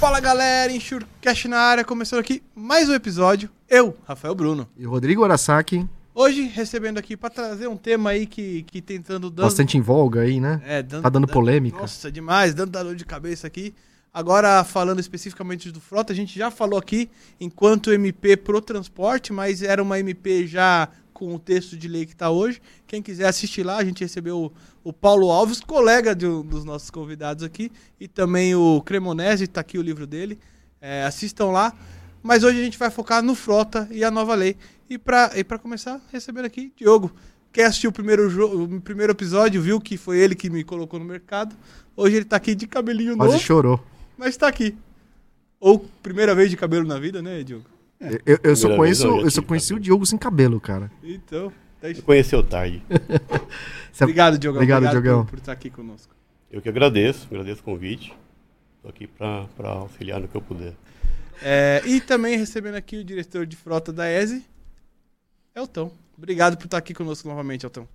Fala galera, Enxurcast na área, começando aqui mais um episódio. Eu, Rafael Bruno. E o Rodrigo Arasaki, Hoje recebendo aqui pra trazer um tema aí que, que tentando dando, bastante em voga aí, né? é, dando, Tá dando polêmica. Nossa, demais, dando dor de cabeça aqui. Agora falando especificamente do Frota, a gente já falou aqui enquanto MP pro transporte, mas era uma MP já com o texto de lei que tá hoje. Quem quiser assistir lá, a gente recebeu o, o Paulo Alves, colega de um dos nossos convidados aqui, e também o Cremonese, tá aqui o livro dele. É, assistam lá. Mas hoje a gente vai focar no Frota e a nova lei. E pra, e pra começar, recebendo aqui, Diogo. Quem assistiu o primeiro, o primeiro episódio viu que foi ele que me colocou no mercado. Hoje ele tá aqui de cabelinho Quase novo, chorou. mas tá aqui. Ou primeira vez de cabelo na vida, né, Diogo? Eu, eu- eu só conheço, eu eu só conheci o cabelo. Diogo sem cabelo, cara. Então, tá conheceu tarde. Obrigado, Diogão. Obrigado, Diogão. por, por estar aqui conosco. Eu que agradeço, agradeço o convite. Estou aqui para auxiliar no que eu puder. É, e também recebendo aqui o diretor de frota da ESE, Elton. Obrigado por estar aqui conosco novamente, Elton.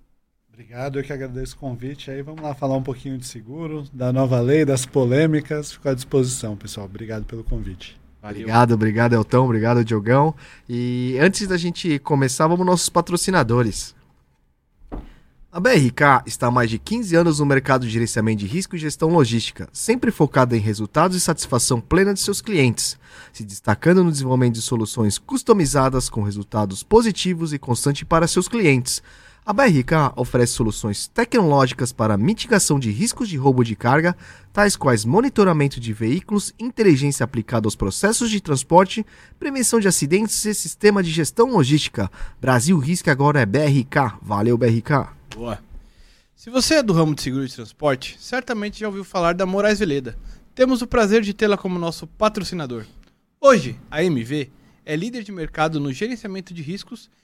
Obrigado, eu que agradeço o convite. Aí vamos lá falar um pouquinho de seguro, da nova lei, das polêmicas. Fico à disposição, pessoal. Obrigado pelo convite. Obrigado, obrigado, Elton. Obrigado, Diogão. E antes da gente começar, vamos nossos patrocinadores. A BRK está há mais de 15 anos no mercado de gerenciamento de risco e gestão logística, sempre focada em resultados e satisfação plena de seus clientes, se destacando no desenvolvimento de soluções customizadas com resultados positivos e constantes para seus clientes. A BRK oferece soluções tecnológicas para mitigação de riscos de roubo de carga, tais quais monitoramento de veículos, inteligência aplicada aos processos de transporte, prevenção de acidentes e sistema de gestão logística. Brasil Risco agora é BRK. Valeu, BRK. Boa. Se você é do ramo de seguro de transporte, certamente já ouviu falar da Moraes Veleda. Temos o prazer de tê-la como nosso patrocinador. Hoje, a MV é líder de mercado no gerenciamento de riscos e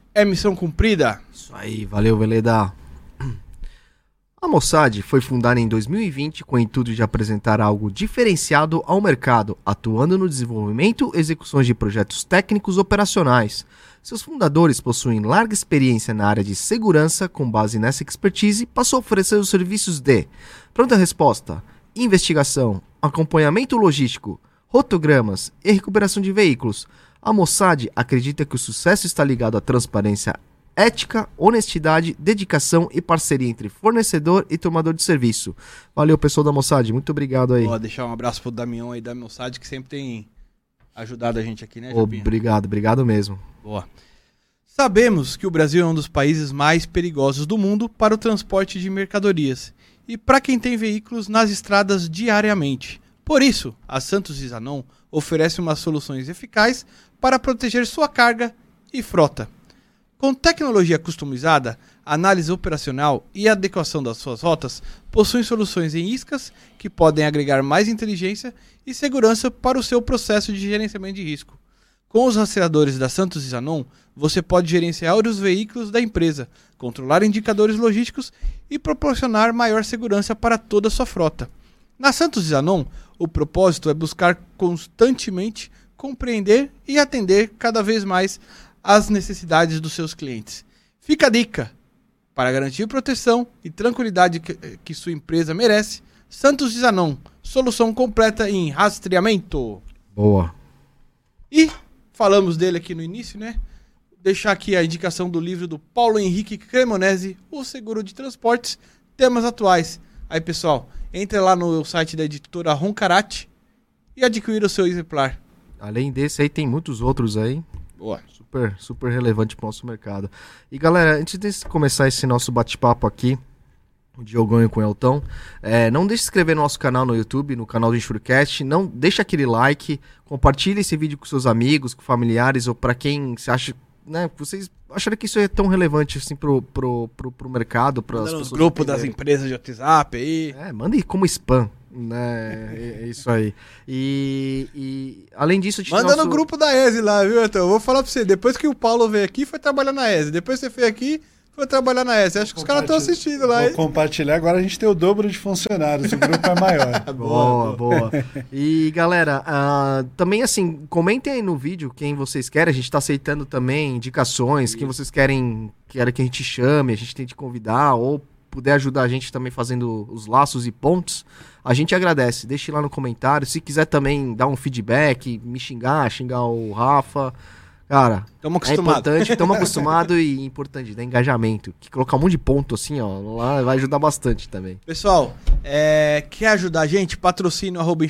é missão cumprida. Isso aí, valeu, Veleda. A Mossad foi fundada em 2020 com o intuito de apresentar algo diferenciado ao mercado, atuando no desenvolvimento e execuções de projetos técnicos operacionais. Seus fundadores possuem larga experiência na área de segurança, com base nessa expertise, passou a oferecer os serviços de pronta resposta, investigação, acompanhamento logístico, rotogramas e recuperação de veículos. A Mossad acredita que o sucesso está ligado à transparência ética, honestidade, dedicação e parceria entre fornecedor e tomador de serviço. Valeu, pessoal da Mossad, muito obrigado aí. Vou deixar um abraço pro Damião aí da Melsad, que sempre tem ajudado a gente aqui, né, Japinha? Obrigado, obrigado mesmo. Boa. Sabemos que o Brasil é um dos países mais perigosos do mundo para o transporte de mercadorias e para quem tem veículos nas estradas diariamente. Por isso, a Santos e Zanon oferece umas soluções eficazes para proteger sua carga e frota. Com tecnologia customizada, análise operacional e adequação das suas rotas, possuem soluções em iscas que podem agregar mais inteligência e segurança para o seu processo de gerenciamento de risco. Com os rastreadores da Santos e Zanon, você pode gerenciar os veículos da empresa, controlar indicadores logísticos e proporcionar maior segurança para toda a sua frota. Na Santos e Zanon, o propósito é buscar constantemente compreender e atender cada vez mais as necessidades dos seus clientes. Fica a dica! Para garantir proteção e tranquilidade que, que sua empresa merece, Santos Zanon, solução completa em rastreamento. Boa. E falamos dele aqui no início, né? Deixar aqui a indicação do livro do Paulo Henrique Cremonese, O Seguro de Transportes, Temas Atuais. Aí, pessoal, entre lá no site da editora Roncarate e adquira o seu exemplar. Além desse aí, tem muitos outros aí. Boa. Super, super relevante para o nosso mercado. E galera, antes de começar esse nosso bate-papo aqui, o Diogão e com o Elton, é, não deixe de se inscrever no nosso canal no YouTube, no canal do Enxurcast, não deixa aquele like, compartilhe esse vídeo com seus amigos, com familiares ou para quem você acha né, vocês acharam que isso é tão relevante assim pro, pro, pro, pro mercado, para as Manda nos pessoas grupos das empresas de WhatsApp aí. É, manda aí como spam, né? É, é isso aí. E, e além disso, Manda nosso- no grupo da ESE lá, viu, então? Eu vou falar pra você, depois que o Paulo veio aqui, foi trabalhar na ESE. Depois que você veio aqui, foi trabalhar na ESE. Acho que os caras estão assistindo lá, Vou hein? compartilhar. Agora a gente tem o dobro de funcionários. O grupo é maior. Boa, boa. E galera, ah, também assim, comentem aí no vídeo quem vocês querem. A gente tá aceitando também indicações, quem vocês querem, querem que a gente chame, a gente tente convidar, ou puder ajudar a gente também fazendo os laços e pontos. A gente agradece. Deixe lá no comentário. Se quiser também dar um feedback, me xingar, xingar o Rafa. Cara, Estamos é acostumados. importante, estamos acostumados e importante, dá engajamento. Que colocar um monte de ponto assim, ó, lá vai ajudar bastante também. Pessoal, é, quer ajudar a gente? Patrocínio arroba.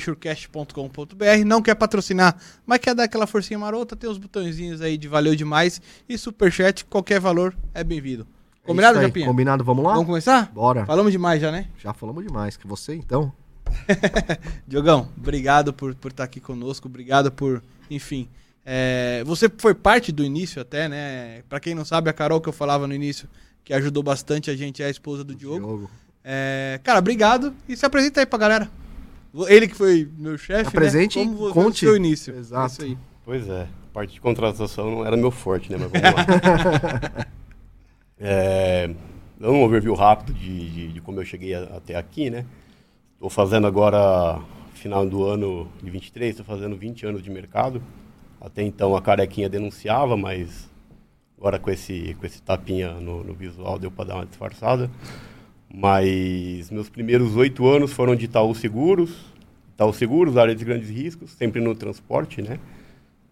Não quer patrocinar, mas quer dar aquela forcinha marota, tem os botõezinhos aí de valeu demais. E superchat, qualquer valor é bem-vindo. Combinado, É isso aí, Japinha? Combinado, vamos lá? Vamos começar? Bora. Falamos demais já, né? Já falamos demais. Que você, então? Diogão, obrigado por, por estar aqui conosco, obrigado por, enfim. É, você foi parte do início até, né? Pra quem não sabe, a Carol que eu falava no início, que ajudou bastante a gente, é a esposa do Diogo. É, cara, obrigado e se apresenta aí pra galera. Ele que foi meu chefe, Apresente né? e Como você- conte. seu início. Exato. É isso aí. Pois é, a parte de contratação não era meu forte, né? Mas vamos lá. é, um overview rápido de, de, de como eu cheguei a- até aqui, né? Estou fazendo agora, final do ano de 23, estou fazendo 20 anos de mercado. Até então a carequinha denunciava, mas agora com esse, com esse tapinha no, no visual deu para dar uma disfarçada. Mas meus primeiros oito anos foram de Itaú Seguros, Itaú Seguros, área de grandes riscos, sempre no transporte, né?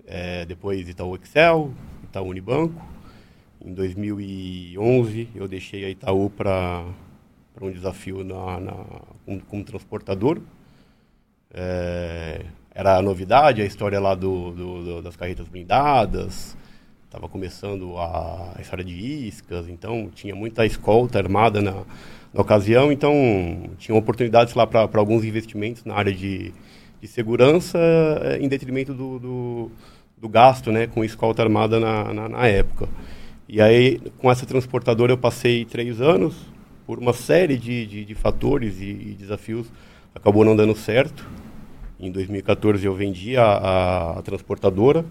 É, depois Itaú Excel, Itaú Unibanco. Em 2011 eu deixei a Itaú para um desafio na, na, como, como transportador. É, era a novidade, a história lá do, do- do- das carretas blindadas, estava começando a, a história de iscas, então tinha muita escolta armada na, na ocasião, então tinha oportunidades lá para alguns investimentos na área de, de segurança, eh, em detrimento do, do, do gasto né, com escolta armada na, na, na época. E aí, com essa transportadora, eu passei três anos, por uma série de, de, de fatores e, e desafios, acabou não dando certo. Em 2014 eu vendi a, a, a transportadora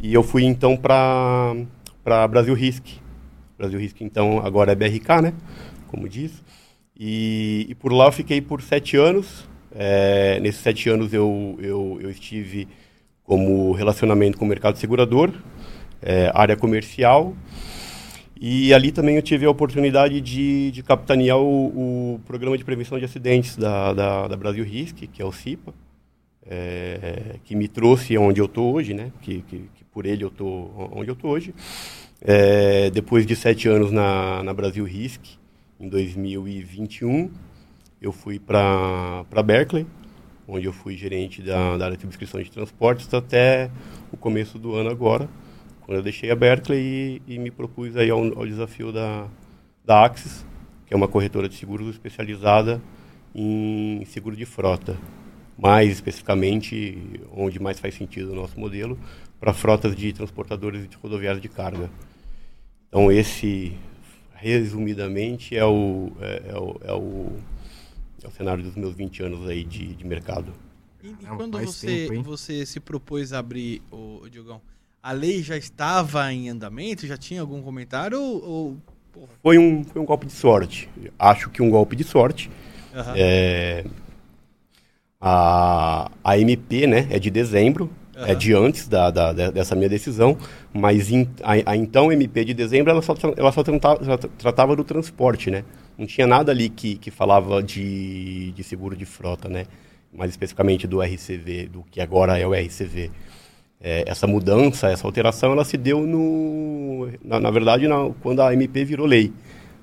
e eu fui então para para Brasil Risk. Brasil Risk então agora é BRK, né? Como diz. E, e por lá eu fiquei por sete anos. É, nesses sete anos eu, eu, eu estive como relacionamento com o mercado segurador, é, área comercial. E ali também eu tive a oportunidade de, de capitanear o, o programa de prevenção de acidentes da, da, da Brasil Risk, que é o CIPA é, que me trouxe onde eu estou hoje, né? Que, que, que por ele eu estou onde eu estou hoje. É, depois de sete anos na, na Brasil Risk, em 2021, eu fui para Berkeley, onde eu fui gerente da, da área de subscrição de transportes até o começo do ano agora, quando eu deixei a Berkeley e, e me propus aí ao, ao desafio da, da Axis, que é uma corretora de seguros especializada em seguro de frota mais especificamente onde mais faz sentido o nosso modelo, para frotas de transportadores de rodoviários de carga. Então esse, resumidamente, é o, é, é o, é o, é o cenário dos meus 20 anos aí de, de mercado. E, e Ah, quando você, tempo, você se propôs a abrir, o, Diogão, a lei já estava em andamento? Já tinha algum comentário? Ou, Foi um, foi um golpe de sorte. Acho que um golpe de sorte. aham. É, a, a MP né, é de dezembro, é Aham. de antes da, da- de- dessa minha decisão, mas em- a, a então MP de dezembro ela só, ela só tratava, só tratava do transporte, né? Não tinha nada ali que, que falava de, de seguro de frota, né? Mais especificamente do RCV, do que agora é o RCV. É, essa mudança, essa alteração, ela se deu no, na, na verdade, na- quando a MP virou lei,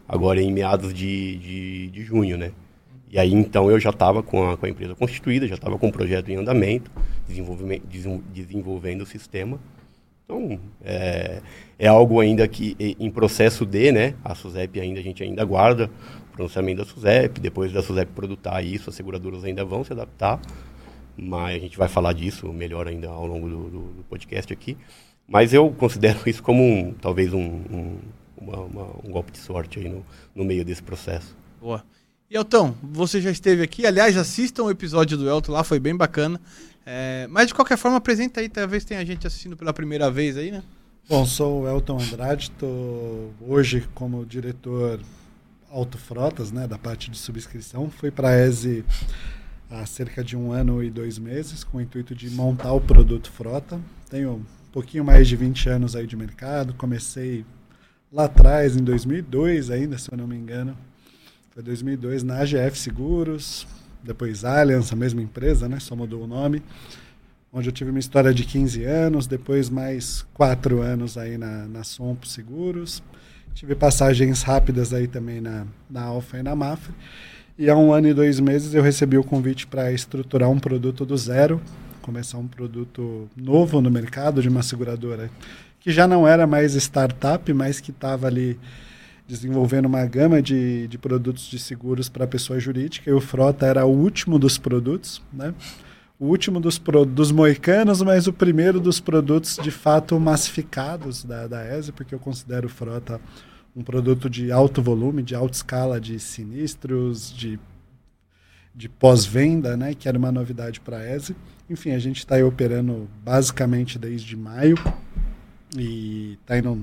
agora em meados de, de, de junho, né? E aí então eu já estava com a, com a empresa constituída, já estava com o projeto em andamento, desenvolvendo o sistema. Então é, é algo ainda que em processo de, né? A SUSEP ainda a gente ainda aguarda o pronunciamento da SUSEP, depois da SUSEP produtar isso, as seguradoras ainda vão se adaptar, mas a gente vai falar disso melhor ainda ao longo do, do- do podcast aqui. Mas eu considero isso como um, talvez um, um, uma, uma, um golpe de sorte aí no, no meio desse processo. Boa. E Elton, você já esteve aqui. Aliás, assistam o episódio do Elton lá, foi bem bacana. É, mas de qualquer forma, apresenta aí, talvez tenha gente assistindo pela primeira vez aí, né? Bom, sou o Elton Andrade, estou hoje como diretor Autofrotas, né, da parte de subscrição. Fui para a ESE há cerca de um ano e dois meses, com o intuito de montar o produto Frota. Tenho um pouquinho mais de 20 anos aí de mercado, comecei lá atrás, em 2002 ainda, se eu não me engano. Foi 2002 na AGF Seguros, depois Allianz, a mesma empresa, né, só mudou o nome onde eu tive uma história de 15 anos, depois mais 4 anos aí na, na Sompo Seguros. Tive passagens rápidas aí também na, na Alfa e na Mafra. E há um ano e dois meses eu recebi o convite para estruturar um produto do zero, começar um produto novo no mercado de uma seguradora que já não era mais startup, mas que estava ali desenvolvendo uma gama de, de produtos de seguros para pessoa jurídica. E o Frota era o último dos produtos, né? o último dos, dos moicanos, mas o primeiro dos produtos de fato massificados da, da ESE, porque eu considero o Frota um produto de alto volume, de alta escala de sinistros, de, de pós-venda, né, que era uma novidade para a ESE. Enfim, a gente está operando basicamente desde maio e está indo,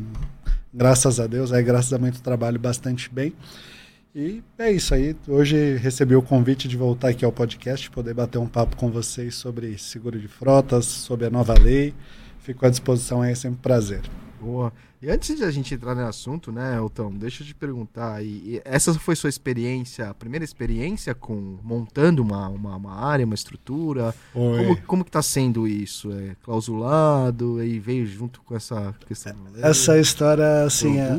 graças a Deus, aí graças a muito trabalho, bastante bem. E é isso aí. Hoje recebi o convite de voltar aqui ao podcast, poder bater um papo com vocês sobre seguro de frotas, sobre a nova lei. Fico à disposição é sempre um prazer. Boa. E antes de a gente entrar no assunto, né, Elton, deixa eu te perguntar aí. Essa foi sua experiência, a primeira experiência com montando uma, uma, uma área, uma estrutura? Como, como que está sendo isso? É clausulado e veio junto com essa questão? Essa história, assim, é,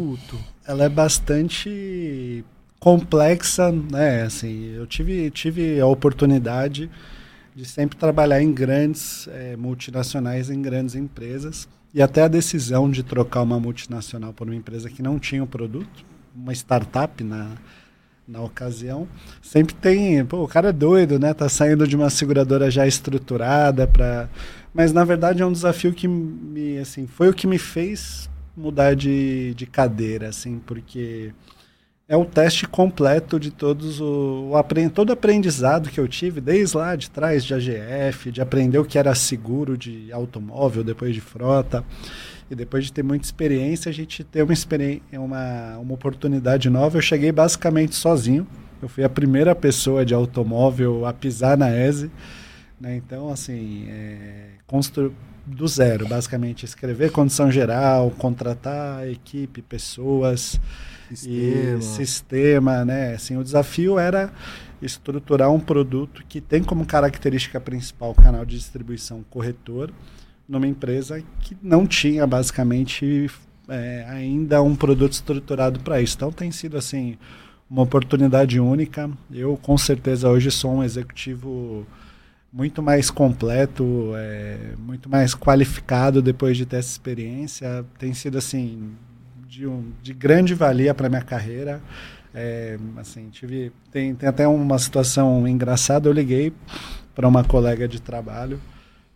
ela é bastante complexa, né? Assim, eu tive, tive a oportunidade de sempre trabalhar em grandes é, multinacionais, em grandes empresas. E até a decisão de trocar uma multinacional por uma empresa que não tinha o produto, uma startup na, na ocasião, sempre tem, pô, o cara é doido, né? Tá saindo de uma seguradora já estruturada para, mas na verdade é um desafio que me, assim, foi o que me fez mudar de, de cadeira, assim, porque é o teste completo de todos o, o todo o aprendizado que eu tive desde lá de trás de AGF, de aprender o que era seguro de automóvel depois de frota e depois de ter muita experiência a gente ter uma uma, uma oportunidade nova. Eu cheguei basicamente sozinho. Eu fui a primeira pessoa de automóvel a pisar na ESE, né? Então assim, é, constru do zero, basicamente escrever condição geral, contratar equipe, pessoas sistema. e sistema, né? Assim, o desafio era estruturar um produto que tem como característica principal canal de distribuição corretor numa empresa que não tinha basicamente é, ainda um produto estruturado para isso. Então tem sido assim uma oportunidade única. Eu com certeza hoje sou um executivo muito mais completo, é, muito mais qualificado depois de ter essa experiência. Tem sido assim de, um, de grande valia para minha carreira. É, assim, tive, tem, tem até uma situação engraçada. Eu liguei para uma colega de trabalho,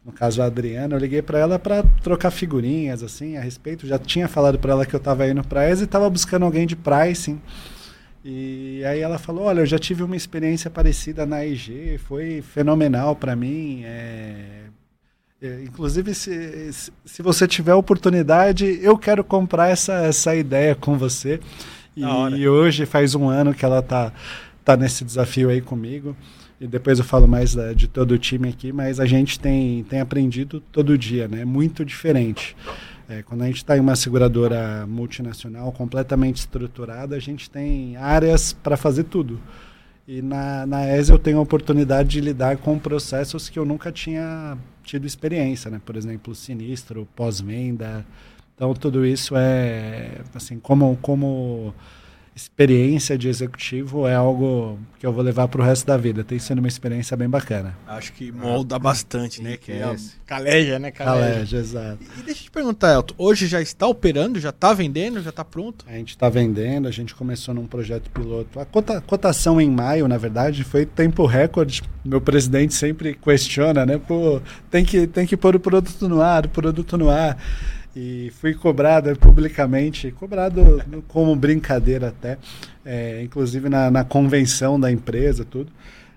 no caso a Adriana, eu liguei para ela para trocar figurinhas assim a respeito. Já tinha falado para ela que eu estava indo para ESA e estava buscando alguém de pricing. E aí ela falou: Olha, eu já tive uma experiência parecida na IG, foi fenomenal para mim. É, é, inclusive, se, se você tiver oportunidade, eu quero comprar essa, essa ideia com você. E, e, hoje faz um ano que ela tá, tá nesse desafio aí comigo. E depois eu falo mais da, de todo o time aqui, mas a gente tem, tem aprendido todo dia, né? Muito diferente. É, quando a gente está em uma seguradora multinacional completamente estruturada, a gente tem áreas para fazer tudo. E na, na ESE eu tenho a oportunidade de lidar com processos que eu nunca tinha tido experiência, né? Por exemplo, sinistro, pós-venda. Então tudo isso é assim como como experiência de executivo é algo que eu vou levar para o resto da vida. Tem sido uma experiência bem bacana. Acho que molda bastante, né? Que é caleja, né? Caleja, caleja exato. E, e deixa eu te perguntar, Elton, hoje já está operando, já está vendendo, já está pronto? A gente está vendendo, a gente começou num projeto piloto. A cota, cotação em maio, na verdade, foi tempo recorde. Meu presidente sempre questiona, né? Pô, tem que, tem que pôr o produto no ar, o produto no ar. E fui cobrado publicamente, cobrado como brincadeira até, é, inclusive na, na, convenção da empresa, tudo.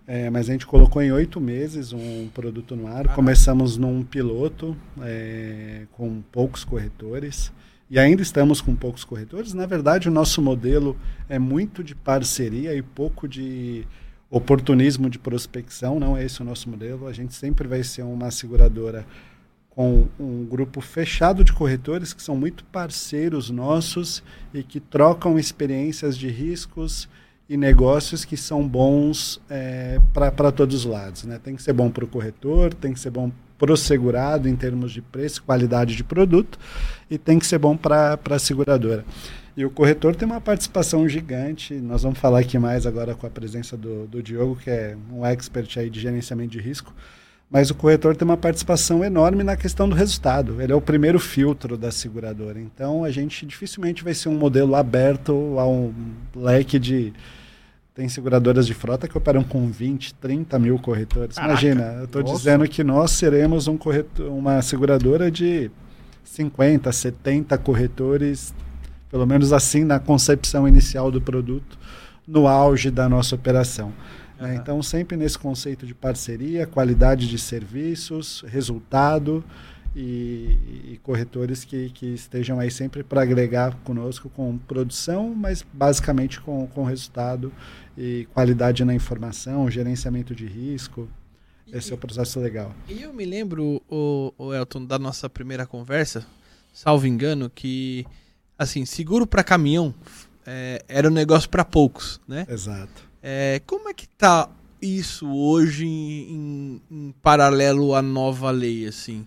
É, mas a gente colocou em oito meses um produto no ar. Começamos num piloto é, com poucos corretores e ainda estamos com poucos corretores. Na verdade, o nosso modelo é muito de parceria e pouco de oportunismo de prospecção. Não é esse o nosso modelo. A gente sempre vai ser uma seguradora com um grupo fechado de corretores que são muito parceiros nossos e que trocam experiências de riscos e negócios que são bons é, para todos os lados. Né? Tem que ser bom para o corretor, tem que ser bom para o segurado em termos de preço, qualidade de produto e tem que ser bom para a seguradora. E o corretor tem uma participação gigante. Nós vamos falar aqui mais agora com a presença do, do Diogo, que é um expert aí de gerenciamento de risco. Mas o corretor tem uma participação enorme na questão do resultado. Ele é o primeiro filtro da seguradora. Então a gente dificilmente vai ser um modelo aberto a um leque de tem seguradoras de frota que operam com 20, 30 mil corretores. Caraca, Imagina, eu estou dizendo que nós seremos um corretor, uma seguradora de 50, 70 corretores, pelo menos assim na concepção inicial do produto, no auge da nossa operação. Uhum. Então, sempre nesse conceito de parceria, qualidade de serviços, resultado e, e corretores que, que estejam aí sempre para agregar conosco com produção, mas basicamente com, com resultado e qualidade na informação, gerenciamento de risco. Esse e, é o processo legal. E eu me lembro, o, o Elton, da nossa primeira conversa, salvo engano, que assim, seguro para caminhão é, era um negócio para poucos, né? Exato. É, como é que tá isso hoje em, em paralelo à nova lei, assim?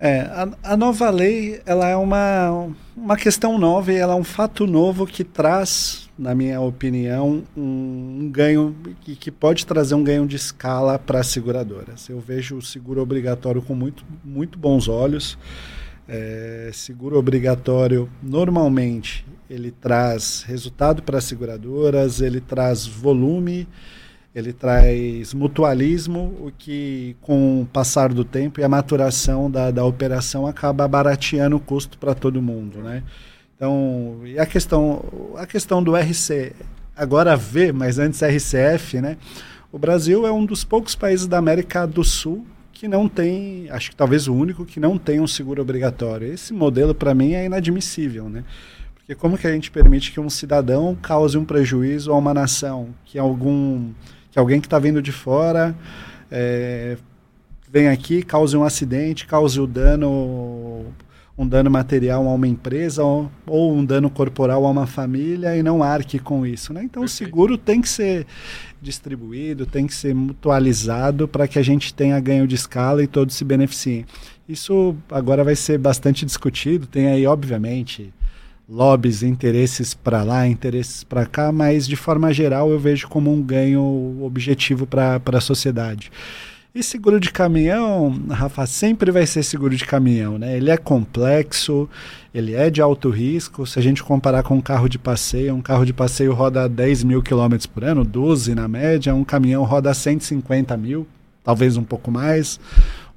É, a, a, nova lei ela é uma, uma questão nova e ela é um fato novo que traz, na minha opinião, um, um ganho que, que pode trazer um ganho de escala para as seguradoras. Eu vejo o seguro obrigatório com muito, muito bons olhos. É, seguro obrigatório normalmente ele traz resultado para as seguradoras, ele traz volume ele traz mutualismo, o que com o passar do tempo e a maturação da, da operação acaba barateando o custo para todo mundo, né? Então, e a questão, a questão do RC, agora V, mas antes RCF, né? O Brasil é um dos poucos países da América do Sul que não tem, acho que talvez o único que não tem um seguro obrigatório. Esse modelo para mim é inadmissível, né? Porque como que a gente permite que um cidadão cause um prejuízo a uma nação, que algum que alguém que está vindo de fora é, vem aqui, cause um acidente, cause o um dano, um dano material a uma empresa ou, ou, um dano corporal a uma família e não arque com isso. Né? Então o seguro tem que ser distribuído, tem que ser mutualizado para que a gente tenha ganho de escala e todos se beneficiem. Isso agora vai ser bastante discutido, tem aí, obviamente, lobbies, interesses para lá, interesses para cá, mas de forma geral eu vejo como um ganho objetivo para a sociedade. E seguro de caminhão, Rafa, sempre vai ser seguro de caminhão, né? Ele é complexo, ele é de alto risco. Se a gente comparar com um carro de passeio, um carro de passeio roda 10 mil quilômetros por ano, 12 na média, um caminhão roda 150 mil, talvez um pouco mais,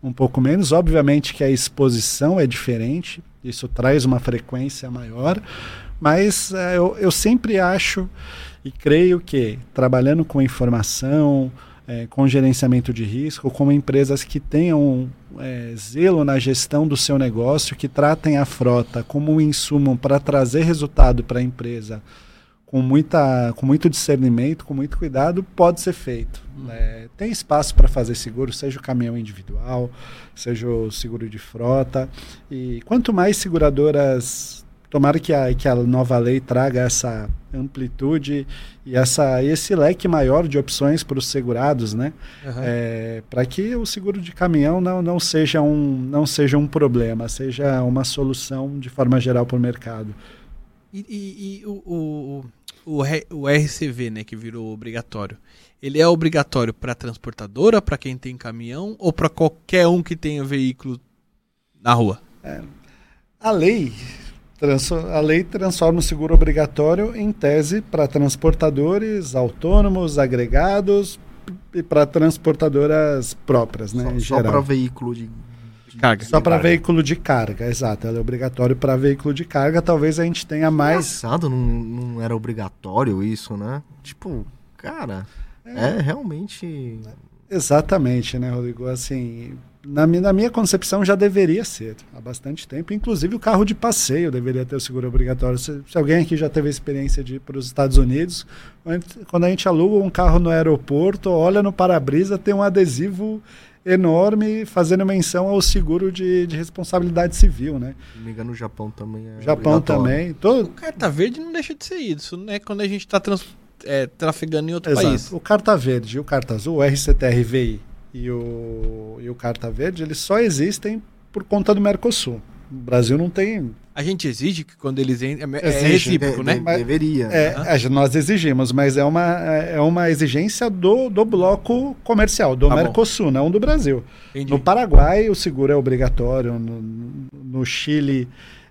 um pouco menos. Obviamente que a exposição é diferente, isso traz uma frequência maior, mas é, eu, eu sempre acho e creio que trabalhando com informação, é, com gerenciamento de risco, como empresas que tenham é, zelo na gestão do seu negócio, que tratem a frota como um insumo para trazer resultado para a empresa com, muita, com muito discernimento, com muito cuidado, pode ser feito. Hum. É, tem espaço para fazer seguro, seja o caminhão individual, seja o seguro de frota. E quanto mais seguradoras. Tomara que a, que a nova lei traga essa amplitude e essa, esse leque maior de opções para os segurados, né? Uhum. É, para que o seguro de caminhão não, não, seja um, não seja um problema, seja uma solução de forma geral para o mercado. E, e, e o, o, o, o RCV, né, que virou obrigatório, ele é obrigatório para transportadora, para quem tem caminhão ou para qualquer um que tenha veículo na rua? É, a lei a lei transforma o seguro obrigatório em tese para transportadores autônomos, agregados e para transportadoras próprias, né? Só, só para veículo de, de carga. Só para veículo de carga, exato. Ela é obrigatório para veículo de carga. Talvez a gente tenha mais. Engraçado, não, não era obrigatório isso, né? Tipo, cara, é, é realmente. Exatamente, né, Rodrigo? Assim, na minha, na minha concepção já deveria ser há bastante tempo. Inclusive o carro de passeio deveria ter o seguro obrigatório. Se, se alguém aqui já teve a experiência de ir para os Estados Unidos, quando a gente aluga um carro no aeroporto, olha no para-brisa, tem um adesivo enorme fazendo menção ao seguro de, de responsabilidade civil, né? Se não me engano, no Japão também é Japão também. Todo... O carta verde não deixa de ser isso, né? Quando a gente está trans... é, trafegando em outro Exato. país. O carta verde e o carta azul, o RCTRVI e o, e o carta verde, eles só existem por conta do Mercosul. O Brasil não tem A gente exige que quando eles entram. É, é recíproco, De- né? de- deveria. É, a- nós exigimos, mas é uma, é uma exigência do, do bloco comercial, do Tá bom. Mercosul, não do Brasil. Entendi. No Paraguai, o seguro é obrigatório, no, no Chile,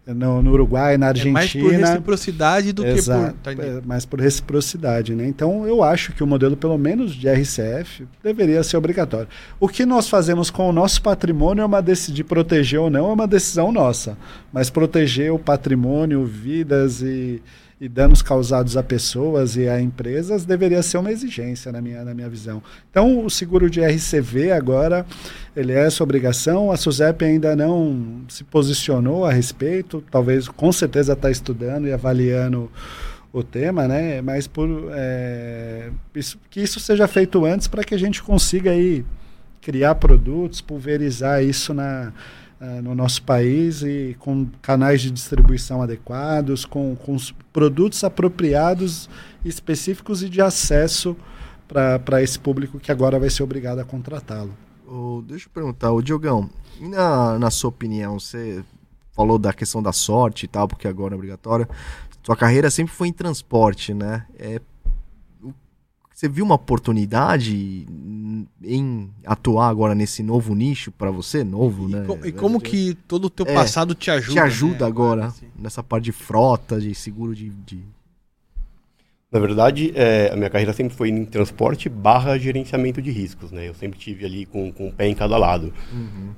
no, no Uruguai, na É mais por Argentina. reciprocidade do que Exato, por. tá é, mais por reciprocidade, né? Então eu acho que o modelo, pelo menos de RCF, deveria ser obrigatório. O que nós fazemos com o nosso patrimônio é uma decisão de proteger ou não, é uma decisão nossa. Mas proteger o patrimônio, vidas e, e danos causados a pessoas e a empresas deveria ser uma exigência na minha, na minha visão. Então o seguro de RCV agora ele é essa obrigação. A SUSEP ainda não se posicionou a respeito, talvez com certeza está estudando e avaliando o tema, né? Mas por é, isso- que isso seja feito antes para que a gente consiga aí criar produtos, pulverizar isso na, ah, no nosso país e com canais de distribuição adequados, com, com os produtos apropriados, específicos e de acesso para esse público que agora vai ser obrigado a contratá-lo. Ô, deixa eu perguntar, o Diogão, na, na sua opinião, você falou da questão da sorte e tal, porque agora é obrigatório. Sua carreira sempre foi em transporte, né? É, você viu uma oportunidade em atuar agora nesse novo nicho pra você? Novo, E, né? co- e como que todo o teu É, passado te ajuda? te ajuda né, agora assim? nessa parte de frota, de seguro de. de- Na verdade, é, a minha carreira sempre foi em transporte barra gerenciamento de riscos, né? Eu sempre tive ali com, com o pé em cada lado.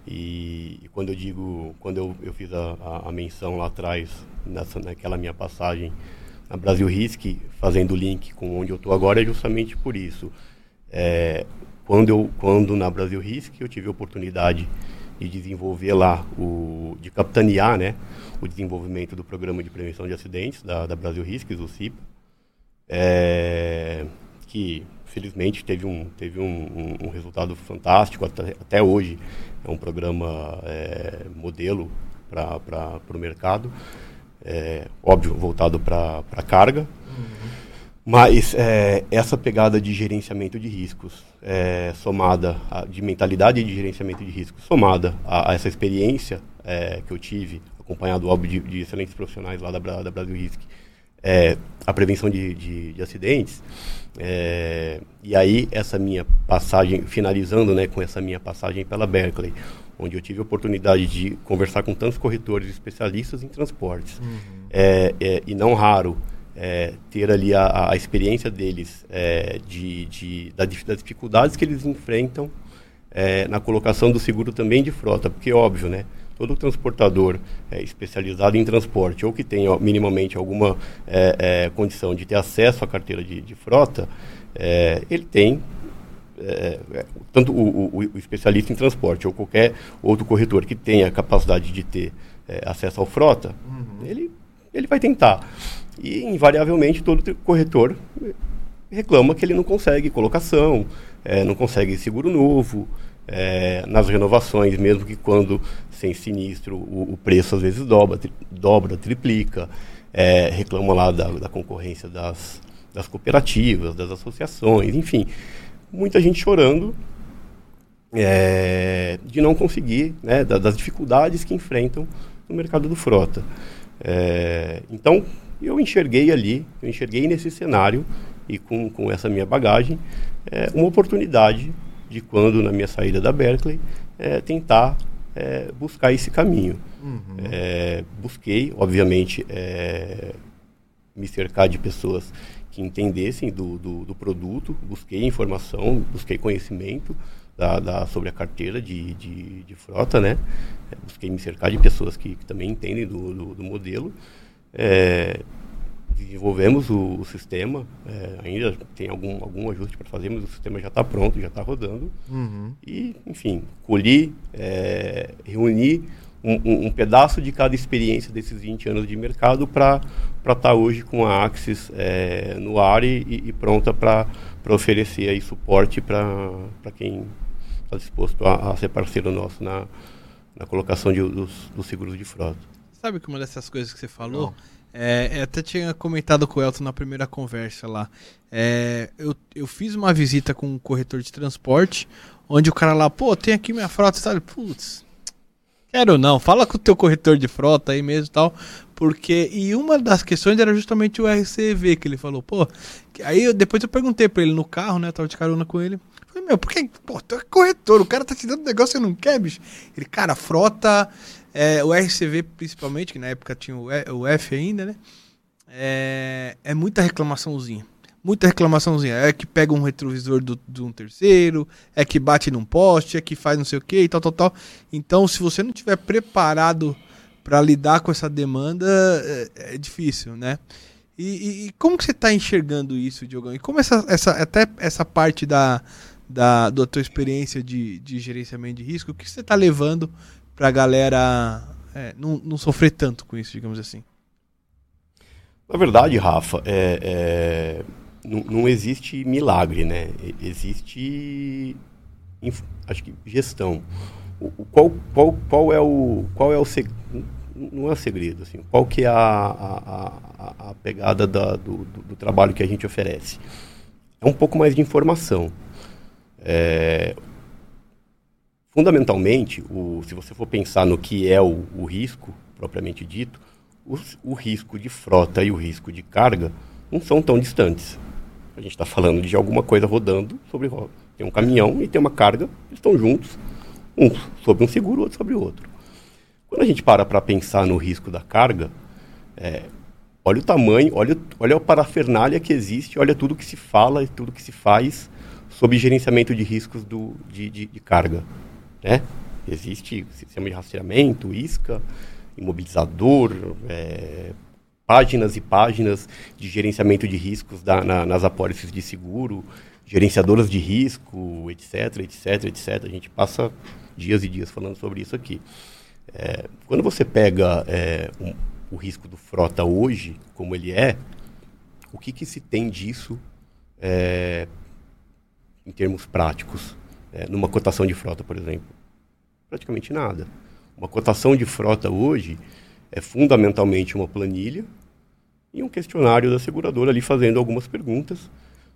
E, e quando eu digo, quando eu, eu fiz a, a, a menção lá atrás, nessa, naquela minha passagem na Brasil Risk, fazendo o link com onde eu estou agora, é justamente por isso. É, quando, eu, quando na Brasil Risk eu tive a oportunidade de desenvolver lá, o, de capitanear né, o desenvolvimento do programa de prevenção de acidentes da, da Brasil Risks, o CIPA, é, que felizmente teve um, teve um, um- um resultado fantástico até, até hoje. É um programa é, modelo para o mercado, é, óbvio, voltado para carga. Mas é, essa pegada de gerenciamento de riscos, é, somada a, de mentalidade de gerenciamento de riscos, somada a, a essa experiência é, que eu tive, acompanhado, óbvio, de, de excelentes profissionais lá da, da Brasil Risk, é, a prevenção de, de, de acidentes. é, e aí, essa minha passagem, finalizando né, com essa minha passagem pela Berkeley, onde eu tive a oportunidade de conversar com tantos corretores especialistas em transportes. É, é, e não raro é, ter ali a, a experiência deles é, de, de, da das dificuldades que eles enfrentam é, na colocação do seguro também de frota, porque óbvio, né? Todo transportador é, especializado em transporte ou que tenha ó, minimamente alguma condição de ter acesso à carteira de, de frota, ele tem é, é, tanto o, o- o especialista em transporte ou qualquer outro corretor que tenha capacidade de ter é, acesso ao frota, ele, ele vai tentar. E, invariavelmente, todo corretor reclama que ele não consegue colocação, é, não consegue seguro novo, é, nas renovações, mesmo que quando sem sinistro o, o preço às vezes dobra, tri- dobra triplica, é, reclama lá da, da concorrência das, das cooperativas, das associações, enfim, muita gente chorando é, de não conseguir, né, da- das dificuldades que enfrentam no mercado do frota. É, então, eu enxerguei ali, eu enxerguei nesse cenário e com, com essa minha bagagem, é, uma oportunidade de quando, na minha saída da Berkeley, é, tentar é, buscar esse caminho. É, busquei, obviamente, me cercar de pessoas que entendessem do, do, do produto, busquei informação, busquei conhecimento da, da, sobre a carteira de, de, de frota, né? É, busquei me cercar de pessoas que, que também entendem do, do, do modelo. É, desenvolvemos o, o sistema, é, ainda tem algum, algum ajuste para fazer, mas o sistema já está pronto, já está rodando. Uhum. E, enfim, colhi, é, reuni um, um, um, pedaço de cada experiência desses 20 anos de mercado para estar tá hoje com a Axis é, no ar e, e pronta para oferecer aí suporte para quem está disposto a, a, ser parceiro nosso na, na colocação de, dos, dos seguros de frota. Sabe que uma dessas coisas que você falou... Não é, eu até tinha comentado com o Elton na primeira conversa lá. É, eu, eu fiz uma visita com um corretor de transporte, onde o cara lá, pô, tem aqui minha frota e tal. Putz, quero não, fala com o teu corretor de frota aí mesmo e tal. Porque, e uma das questões era justamente o RCV que ele falou, pô. Aí eu, depois eu perguntei pra ele no carro, né? Tava de carona com ele. Falei, meu, por que, pô, tu é corretor, o cara tá te dando negócio e você não quer, bicho? Ele, cara, frota é, o RCV, principalmente, que na época tinha o, o F ainda, né? É, é, muita reclamaçãozinha. Muita reclamaçãozinha. É que pega um retrovisor do, de um terceiro, é que bate num poste, é que faz não sei o que e tal, tal, tal. Então, se você não tiver preparado para lidar com essa demanda, é, é difícil, né? E, e, e, como que você está enxergando isso, Diogão? E como essa, essa, até essa parte da, da, da tua experiência de, de gerenciamento de risco, o que você está levando pra galera é, não, não sofrer tanto com isso, digamos assim? Na verdade, Rafa, é, é, não, não, existe milagre, né? Existe, acho que, gestão. O, qual, qual, qual é o, qual é o não é o segredo, assim, qual que é a, a, a, a pegada da, do, do, do, trabalho que a gente oferece? É um pouco mais de informação. É, Fundamentalmente, o, se você for pensar no que é o, o risco, propriamente dito, o, o, risco de frota e o risco de carga não são tão distantes. A gente está falando de alguma coisa rodando sobre roda. Tem um caminhão e tem uma carga, eles estão juntos, um sobre um seguro, outro sobre o outro. Quando a gente para para pensar no risco da carga, é, olha o tamanho, olha, olha a parafernália que existe, olha tudo que se fala e tudo que se faz sobre gerenciamento de riscos do, de, de, de carga. Né? Existe sistema de rastreamento, isca, imobilizador, é, páginas e páginas de gerenciamento de riscos da, na, nas apólices de seguro, gerenciadoras de risco, etc, etc, etc. A gente passa dias e dias falando sobre isso aqui. É, quando você pega é, um, o risco do frota hoje, como ele é, o que, que se tem disso é, em termos práticos? é, numa cotação de frota, por exemplo? Praticamente nada. Uma cotação de frota hoje é fundamentalmente uma planilha e um questionário da seguradora ali fazendo algumas perguntas,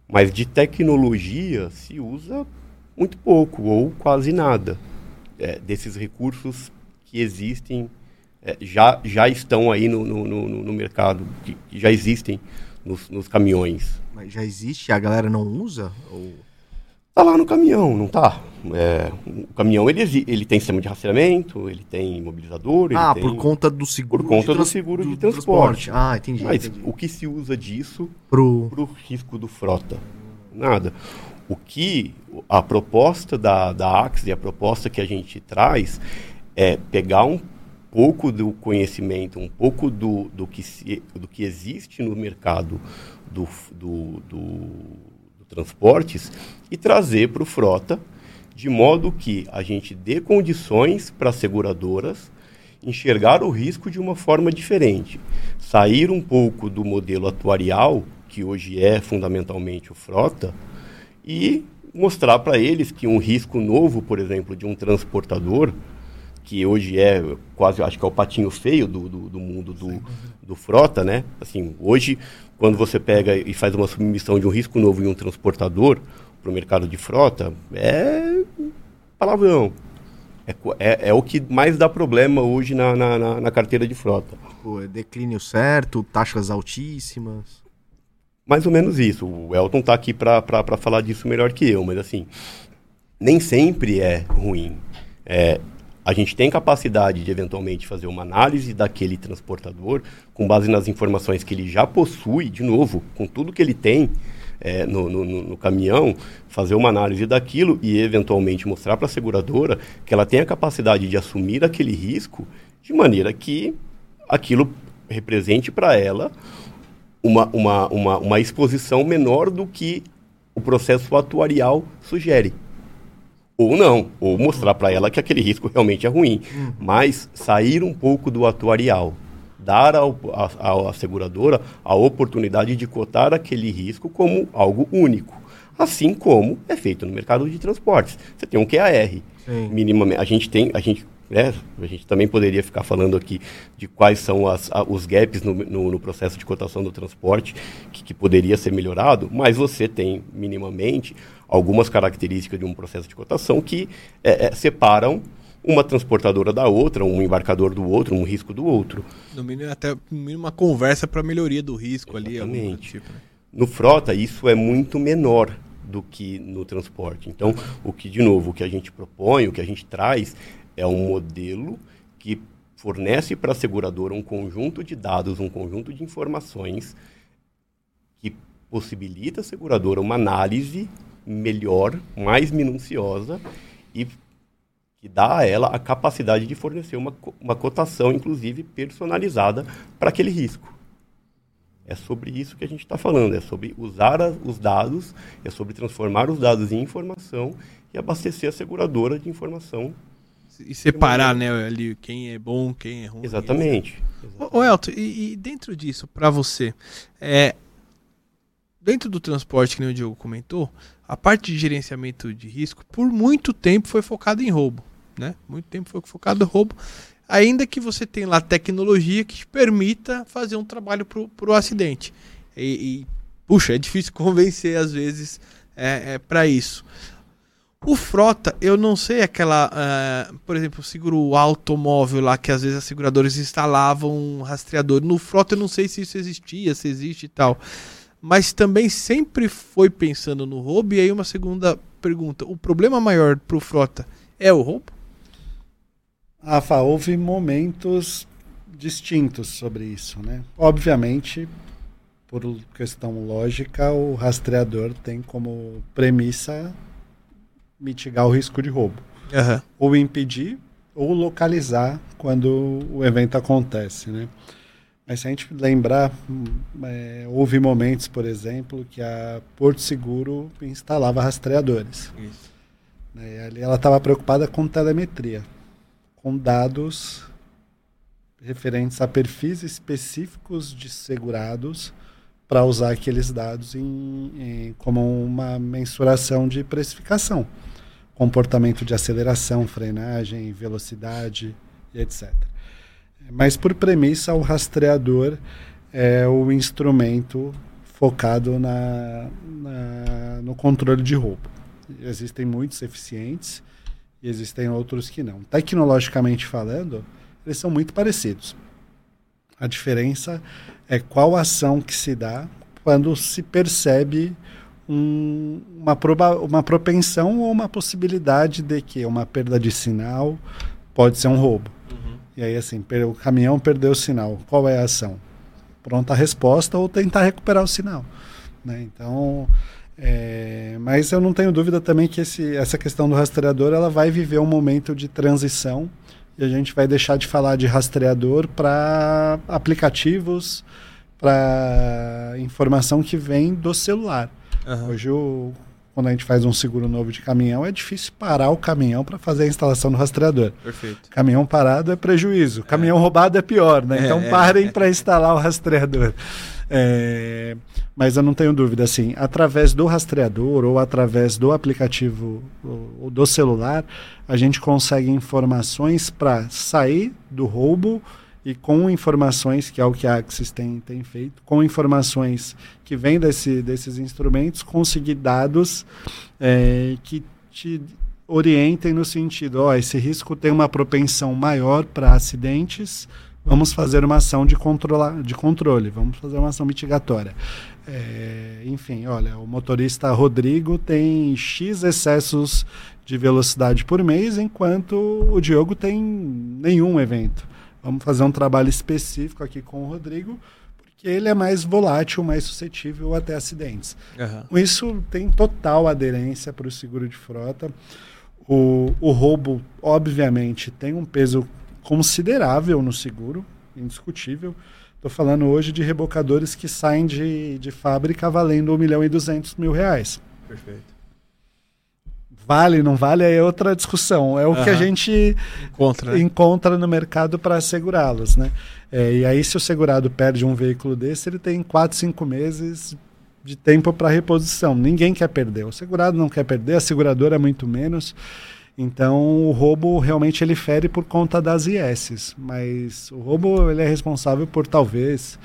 mas de tecnologia se usa muito pouco ou quase nada é, desses recursos que existem é, já, já estão aí no, no, no, no mercado, que, já existem nos, nos, caminhões. Mas já existe, a galera não usa? Ou... Tá lá no caminhão, não tá? É, o caminhão ele, ele tem sistema de rastreamento, ele tem imobilizador. ah, tem... por conta do seguro. Por conta do seguro do de transporte. transporte. Ah, entendi. Mas entendi. o que se usa disso pro... pro risco do frota? Nada. O que a proposta da, da Axis e a proposta que a gente traz é pegar um pouco do conhecimento, um pouco do, do, que, se, do que existe no mercado do, do, do transportes e trazer para o frota, de modo que a gente dê condições para as seguradoras enxergar o risco de uma forma diferente, sair um pouco do modelo atuarial, que hoje é fundamentalmente o frota, e mostrar para eles que um risco novo, por exemplo, de um transportador, que hoje é quase, acho que é o patinho feio do, do, do mundo do, do frota, né? Assim, hoje quando você pega e faz uma submissão de um risco novo em um transportador para o mercado de frota, é palavrão. É, é, é, o que mais dá problema hoje na, na, na carteira de frota. Tipo, é declínio certo, taxas altíssimas. Mais ou menos isso. O Elton está aqui para falar disso melhor que eu, mas assim, nem sempre é ruim. É, a gente tem capacidade de eventualmente fazer uma análise daquele transportador com base nas informações que ele já possui, de novo, com tudo que ele tem, é, no, no, no, caminhão, fazer uma análise daquilo e eventualmente mostrar para a seguradora que ela tem a capacidade de assumir aquele risco de maneira que aquilo represente para ela uma, uma, uma, uma exposição menor do que o processo atuarial sugere. Ou não, ou mostrar para ela que aquele risco realmente é ruim. Mas sair um pouco do atuarial, dar à seguradora a oportunidade de cotar aquele risco como algo único. Assim como é feito no mercado de transportes. Você tem um QAR. Sim. Minimamente, a gente tem, a gente né? A gente também poderia ficar falando aqui de quais são as, a, os gaps no, no, no, processo de cotação do transporte que, que, poderia ser melhorado, mas você tem minimamente algumas características de um processo de cotação que é, é, separam uma transportadora da outra, um embarcador do outro, um risco do outro. No mínimo, até no mínimo uma conversa para melhoria do risco Exatamente. ali. Tipo, né? No frota, isso é muito menor do que no transporte. Então, o que, de novo, o que a gente propõe, o que a gente traz é um modelo que fornece para a seguradora um conjunto de dados, um conjunto de informações que possibilita a seguradora uma análise melhor, mais minuciosa e que dá a ela a capacidade de fornecer uma, uma cotação, inclusive personalizada, para aquele risco. É sobre isso que a gente está falando, é sobre usar a, os dados, é sobre transformar os dados em informação e abastecer a seguradora de informação e separar, né, ali quem é bom, quem é ruim. Exatamente. Ô, Elton, e, e, dentro disso, para você, é, dentro do transporte, que o Diogo comentou, a parte de gerenciamento de risco, por muito tempo foi focada em roubo, né? Muito tempo foi focado em roubo, ainda que você tenha lá tecnologia que te permita fazer um trabalho para o acidente. E, e, puxa, é difícil convencer às vezes é, é para isso. O frota, eu não sei aquela, uh, por exemplo, seguro automóvel lá que às vezes as seguradoras instalavam um rastreador. No frota eu não sei se isso existia, se existe e tal. Mas também sempre foi pensando no roubo. E aí uma segunda pergunta: o problema maior para o frota é o roubo? Rafa, houve momentos distintos sobre isso, né? Obviamente, por questão lógica, o rastreador tem como premissa mitigar o risco de roubo. Uhum. Ou impedir, ou localizar quando o evento acontece, né? Mas se a gente lembrar, é, houve momentos, por exemplo, que a Porto Seguro instalava rastreadores. Isso. Né? Ali ela estava preocupada com telemetria, com dados referentes a perfis específicos de segurados para usar aqueles dados em, em, como uma mensuração de precificação comportamento de aceleração, frenagem, velocidade e etc. Mas por premissa, o rastreador é o instrumento focado na, na, no controle de roubo. Existem muitos eficientes e existem outros que não. Tecnologicamente falando, eles são muito parecidos. A diferença é qual ação que se dá quando se percebe um, uma, proba, uma propensão ou uma possibilidade de que uma perda de sinal pode ser um roubo. E aí, assim, o caminhão perdeu o sinal. Qual é a ação? Pronta a resposta ou tentar recuperar o sinal. Né? Então, é, mas eu não tenho dúvida também que esse, essa questão do rastreador ela vai viver um momento de transição e a gente vai deixar de falar de rastreador para aplicativos, para informação que vem do celular. Uhum. Hoje, o, quando a gente faz um seguro novo de caminhão, é difícil parar o caminhão para fazer a instalação do rastreador. Perfeito. Caminhão parado é prejuízo. Caminhão é. roubado é pior, né? Então é, parem é. para instalar o rastreador. É, mas eu não tenho dúvida, assim, através do rastreador ou através do aplicativo ou do celular, a gente consegue informações para sair do roubo e com informações, que é o que a Axis tem, tem feito, com informações que vêm desse, desses instrumentos, conseguir dados é, que te orientem no sentido, ó, esse risco tem uma propensão maior para acidentes, vamos fazer uma ação de, controlar, de controle, vamos fazer uma ação mitigatória. É, enfim, olha, o motorista Rodrigo tem X excessos de velocidade por mês, enquanto o Diogo tem nenhum evento. Vamos fazer um trabalho específico aqui com o Rodrigo, porque ele é mais volátil, mais suscetível até acidentes. Uhum. Isso tem total aderência para o seguro de frota. O, o roubo, obviamente, tem um peso considerável no seguro, indiscutível. Estou falando hoje de rebocadores que saem de, de fábrica valendo 1 milhão e 200 mil reais. Perfeito. Vale, não vale, é outra discussão. É o uhum. que a gente encontra, né? encontra no mercado para assegurá-los. Né? É, e aí, se o segurado perde um veículo desse, ele tem 4, 5 meses de tempo para reposição. Ninguém quer perder. O segurado não quer perder, a seguradora é muito menos. Então, o roubo realmente ele fere por conta das IS, mas o roubo ele é responsável por talvez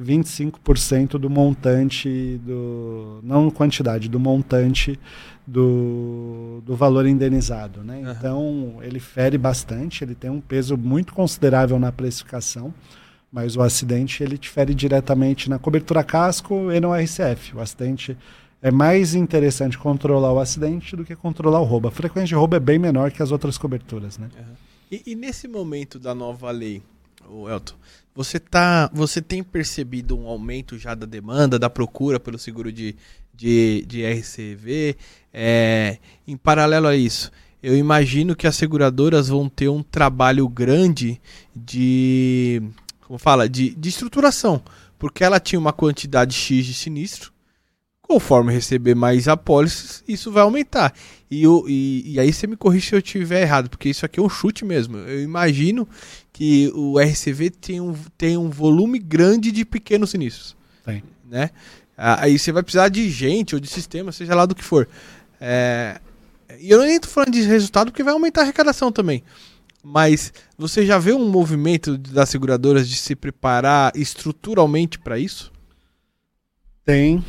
25% do montante do não quantidade, do montante do, do valor indenizado, né? Uhum. Então, ele fere bastante, ele tem um peso muito considerável na precificação. Mas o acidente ele fere diretamente na cobertura casco e no RCF. O acidente é mais interessante controlar o acidente do que controlar o roubo. A frequência de roubo é bem menor que as outras coberturas, né? Uhum. E, e, nesse momento da nova lei, o Elton, você tá, você tem percebido um aumento já da demanda, da procura pelo seguro de, de, de RCV? É, em paralelo a isso, eu imagino que as seguradoras vão ter um trabalho grande de como fala, de, de estruturação. Porque ela tinha uma quantidade X de sinistro. Conforme receber mais apólices, isso vai aumentar. E, eu, e, e aí você me corrige se eu estiver errado, porque isso aqui é um chute mesmo. Eu imagino que o RCV tem um, tem um volume grande de pequenos sinistros. Tem. Né? Aí você vai precisar de gente ou de sistema, seja lá do que for. É... E eu nem estou falando de resultado porque vai aumentar a arrecadação também. Mas você já vê um movimento das seguradoras de se preparar estruturalmente para isso? Tem.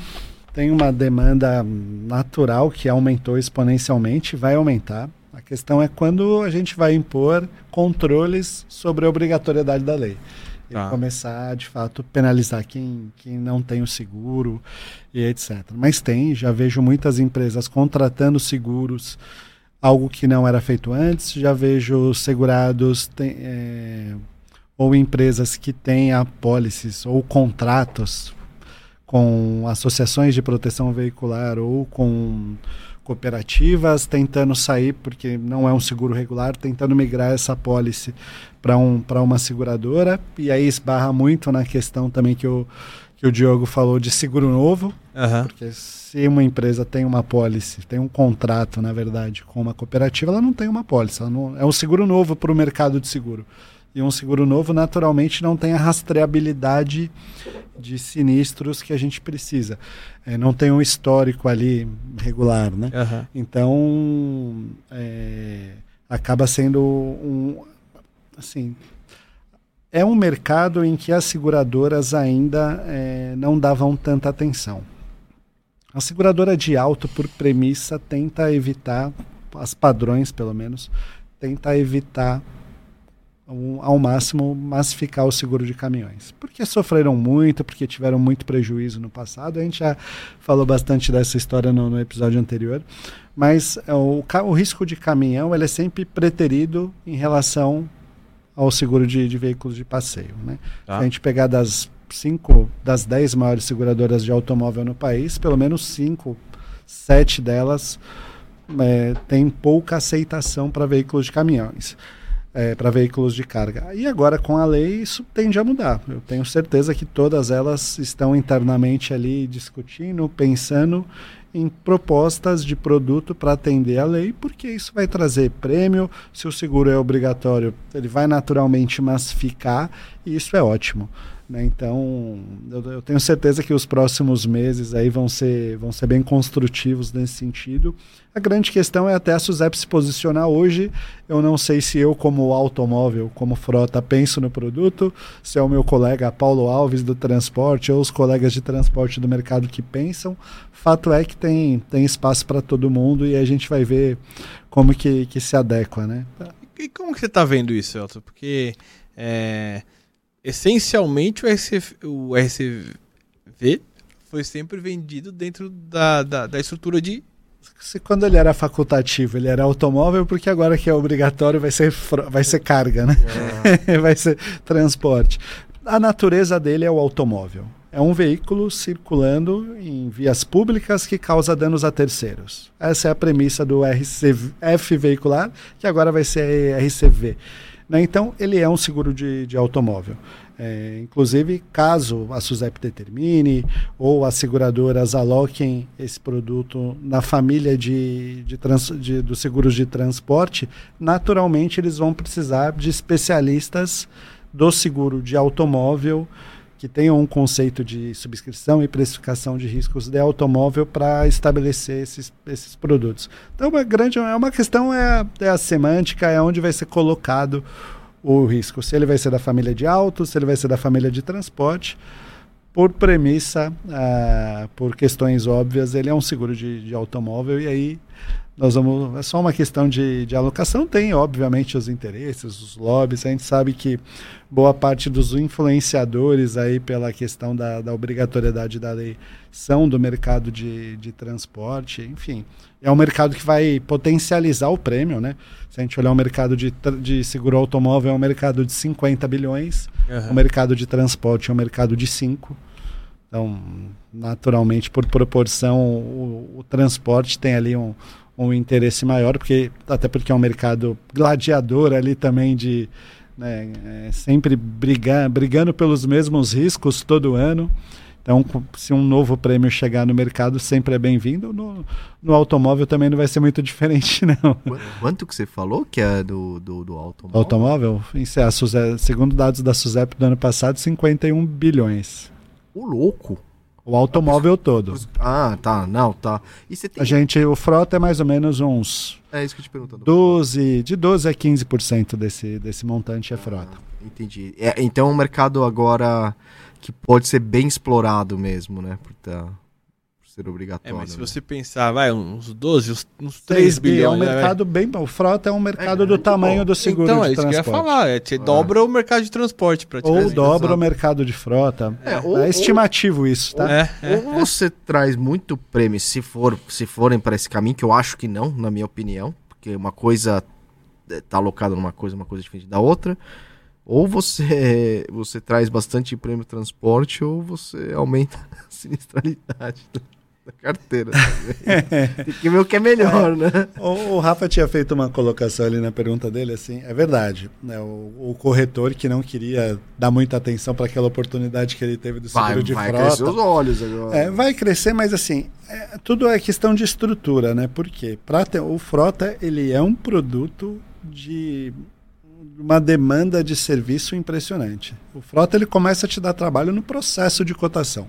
Tem uma demanda natural que aumentou exponencialmente, vai aumentar. A questão é quando a gente vai impor controles sobre a obrigatoriedade da lei. E ah. começar, de fato, penalizar quem, quem não tem o seguro e etc. Mas tem, já vejo muitas empresas contratando seguros algo que não era feito antes. Já vejo segurados tem, é, ou empresas que têm apólices ou contratos com associações de proteção veicular ou com cooperativas tentando sair, porque não é um seguro regular, tentando migrar essa apólice para um, uma seguradora. E aí esbarra muito na questão também que o, que o Diogo falou de seguro novo, uhum. porque se uma empresa tem uma pólice, tem um contrato, na verdade, com uma cooperativa, ela não tem uma pólice. Não, é um seguro novo para o mercado de seguro. E um seguro novo, naturalmente, não tem a rastreabilidade de sinistros que a gente precisa. É, não tem um histórico ali regular, né? Uhum. Então, é, acaba sendo um... Assim, é um mercado em que as seguradoras ainda é, não davam tanta atenção. A seguradora de alto, por premissa, tenta evitar, as padrões pelo menos, tenta evitar ao máximo massificar o seguro de caminhões. Porque sofreram muito, porque tiveram muito prejuízo no passado. A gente já falou bastante dessa história no, no episódio anterior. Mas é, o, o risco de caminhão ele é sempre preterido em relação ao seguro de, de veículos de passeio. Né? Tá. Se a gente pegar das cinco das dez maiores seguradoras de automóvel no país, pelo menos cinco, sete delas é, têm pouca aceitação para veículos de caminhões, é, para veículos de carga. E agora com a lei isso tende a mudar. Eu tenho certeza que todas elas estão internamente ali discutindo, pensando em propostas de produto para atender a lei, porque isso vai trazer prêmio. Se o seguro é obrigatório, ele vai naturalmente massificar e isso é ótimo. Né? Então, eu, eu, tenho certeza que os próximos meses aí vão ser, vão ser bem construtivos nesse sentido. A grande questão é até a SUSEP se posicionar hoje. Eu não sei se eu, como automóvel, como frota, penso no produto, se é o meu colega Paulo Alves do transporte ou os colegas de transporte do mercado que pensam. Fato é que tem, tem espaço para todo mundo e a gente vai ver como que, que se adequa, né? E como que você está vendo isso, Elton? Porque... É essencialmente o, RCV, o RCV foi sempre vendido dentro da, da, da estrutura de se quando ele era facultativo, ele era automóvel, porque agora que é obrigatório vai ser, vai ser carga, né? É. vai ser transporte. a natureza dele é o automóvel. É um veículo circulando em vias públicas que causa danos a terceiros. Essa é a premissa do RCF veicular, que agora vai ser RCV. Né? Então, ele é um seguro de, de automóvel. É, inclusive, caso a SUSEP determine ou as seguradoras aloquem esse produto na família de, de, trans, de, dos seguros de transporte, naturalmente eles vão precisar de especialistas do seguro de automóvel que tenham um conceito de subscrição e precificação de riscos de automóvel para estabelecer esses, esses produtos. Então, uma grande é uma questão é, é a semântica, é onde vai ser colocado o risco, se ele vai ser da família de auto, se ele vai ser da família de transporte. Por premissa, uh, por questões óbvias, ele é um seguro de, de automóvel e aí nós vamos. É só uma questão de, de alocação. Tem, obviamente, os interesses, os lobbies. A gente sabe que boa parte dos influenciadores aí pela questão da, da obrigatoriedade da lei são do mercado de, de transporte, enfim. É um mercado que vai potencializar o prêmio, né? Se a gente olhar o mercado de, de seguro automóvel, é um mercado de 50 bilhões, uhum. o mercado de transporte é um mercado de 5. Então, naturalmente, por proporção, o, o transporte tem ali um, um interesse maior, porque até porque é um mercado gladiador ali também de né, é, sempre brigar, brigando pelos mesmos riscos todo ano. Então, se um novo prêmio chegar no mercado, sempre é bem-vindo. No, no automóvel também não vai ser muito diferente, não. Quanto que você falou que é do, do, do automóvel? Automóvel? Isso é a Suzep, segundo dados da SUSEP do ano passado, 51 bilhões. O louco! O automóvel todo. Ah, tá. Não, tá. E você tem... A gente, o frota é mais ou menos uns. É isso que eu te perguntando. 12, de 12 a 15% desse, desse montante é ah, frota. Entendi. É, então é um mercado agora que pode ser bem explorado mesmo, né? Por tá, ser obrigatório. É, mas se né? você pensar, vai, uns 12, uns, uns 3 bilhões. É um né, mercado bem. O frota é um mercado é, do tamanho bom. do seguro então, de transporte. Então, é isso que eu ia falar. É, te ah. dobra o mercado de transporte, praticamente. Ou dobra o mercado de frota. É, é, ou, é estimativo ou, isso, tá? É, é, ou você traz muito prêmio, se, for, se forem para esse caminho, que eu acho que não, na minha opinião, porque uma coisa está alocada numa coisa, uma coisa diferente da outra ou você você traz bastante prêmio transporte ou você aumenta a sinistralidade da carteira. Tem que ver o que é melhor, é, né? O, o, Rafa tinha feito uma colocação ali na pergunta dele, assim, é verdade. Né? O, o corretor que não queria dar muita atenção para aquela oportunidade que ele teve do seguro vai, de vai frota. Vai crescer os olhos agora. É, vai crescer, mas assim, é, tudo é questão de estrutura, né? Porque ter, o frota, ele é um produto de uma demanda de serviço impressionante. O frota ele começa a te dar trabalho no processo de cotação.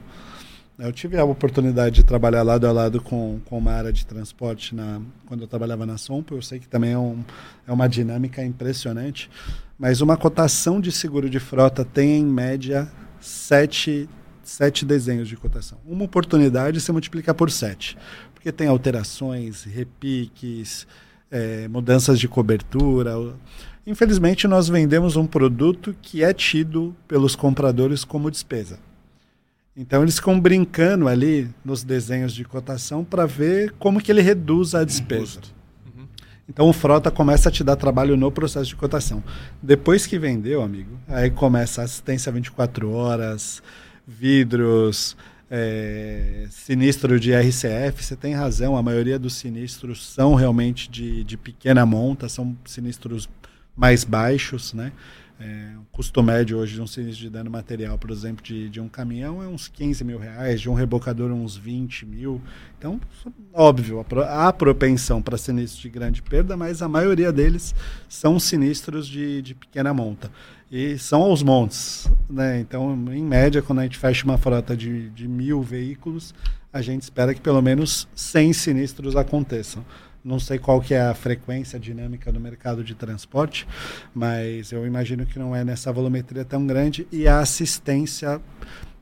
Eu tive a oportunidade de trabalhar lado a lado com, com uma área de transporte na, quando eu trabalhava na Sompo. Eu sei que também é, um, é uma dinâmica impressionante. Mas uma cotação de seguro de frota tem, em média, sete, sete desenhos de cotação. Uma oportunidade você multiplica por sete. Porque tem alterações, repiques, é, mudanças de cobertura. Infelizmente, nós vendemos um produto que é tido pelos compradores como despesa. Então, eles ficam brincando ali nos desenhos de cotação para ver como que ele reduz a despesa. Uhum. Então, o frota começa a te dar trabalho no processo de cotação. Depois que vendeu, amigo, aí começa assistência 24 horas, vidros, é, sinistro de RCF, você tem razão, a maioria dos sinistros são realmente de, de pequena monta, são sinistros mais baixos, né? É, o custo médio hoje de um sinistro de dano material, por exemplo, de, de um caminhão é uns 15 mil reais, de um rebocador uns 20 mil. Então, óbvio, há propensão para sinistros de grande perda, mas a maioria deles são sinistros de, de pequena monta. E são aos montes. Né? Então, em média, quando a gente fecha uma frota de, de mil veículos, a gente espera que pelo menos 100 sinistros aconteçam. Não sei qual que é a frequência dinâmica do mercado de transporte, mas eu imagino que não é nessa volumetria tão grande e a assistência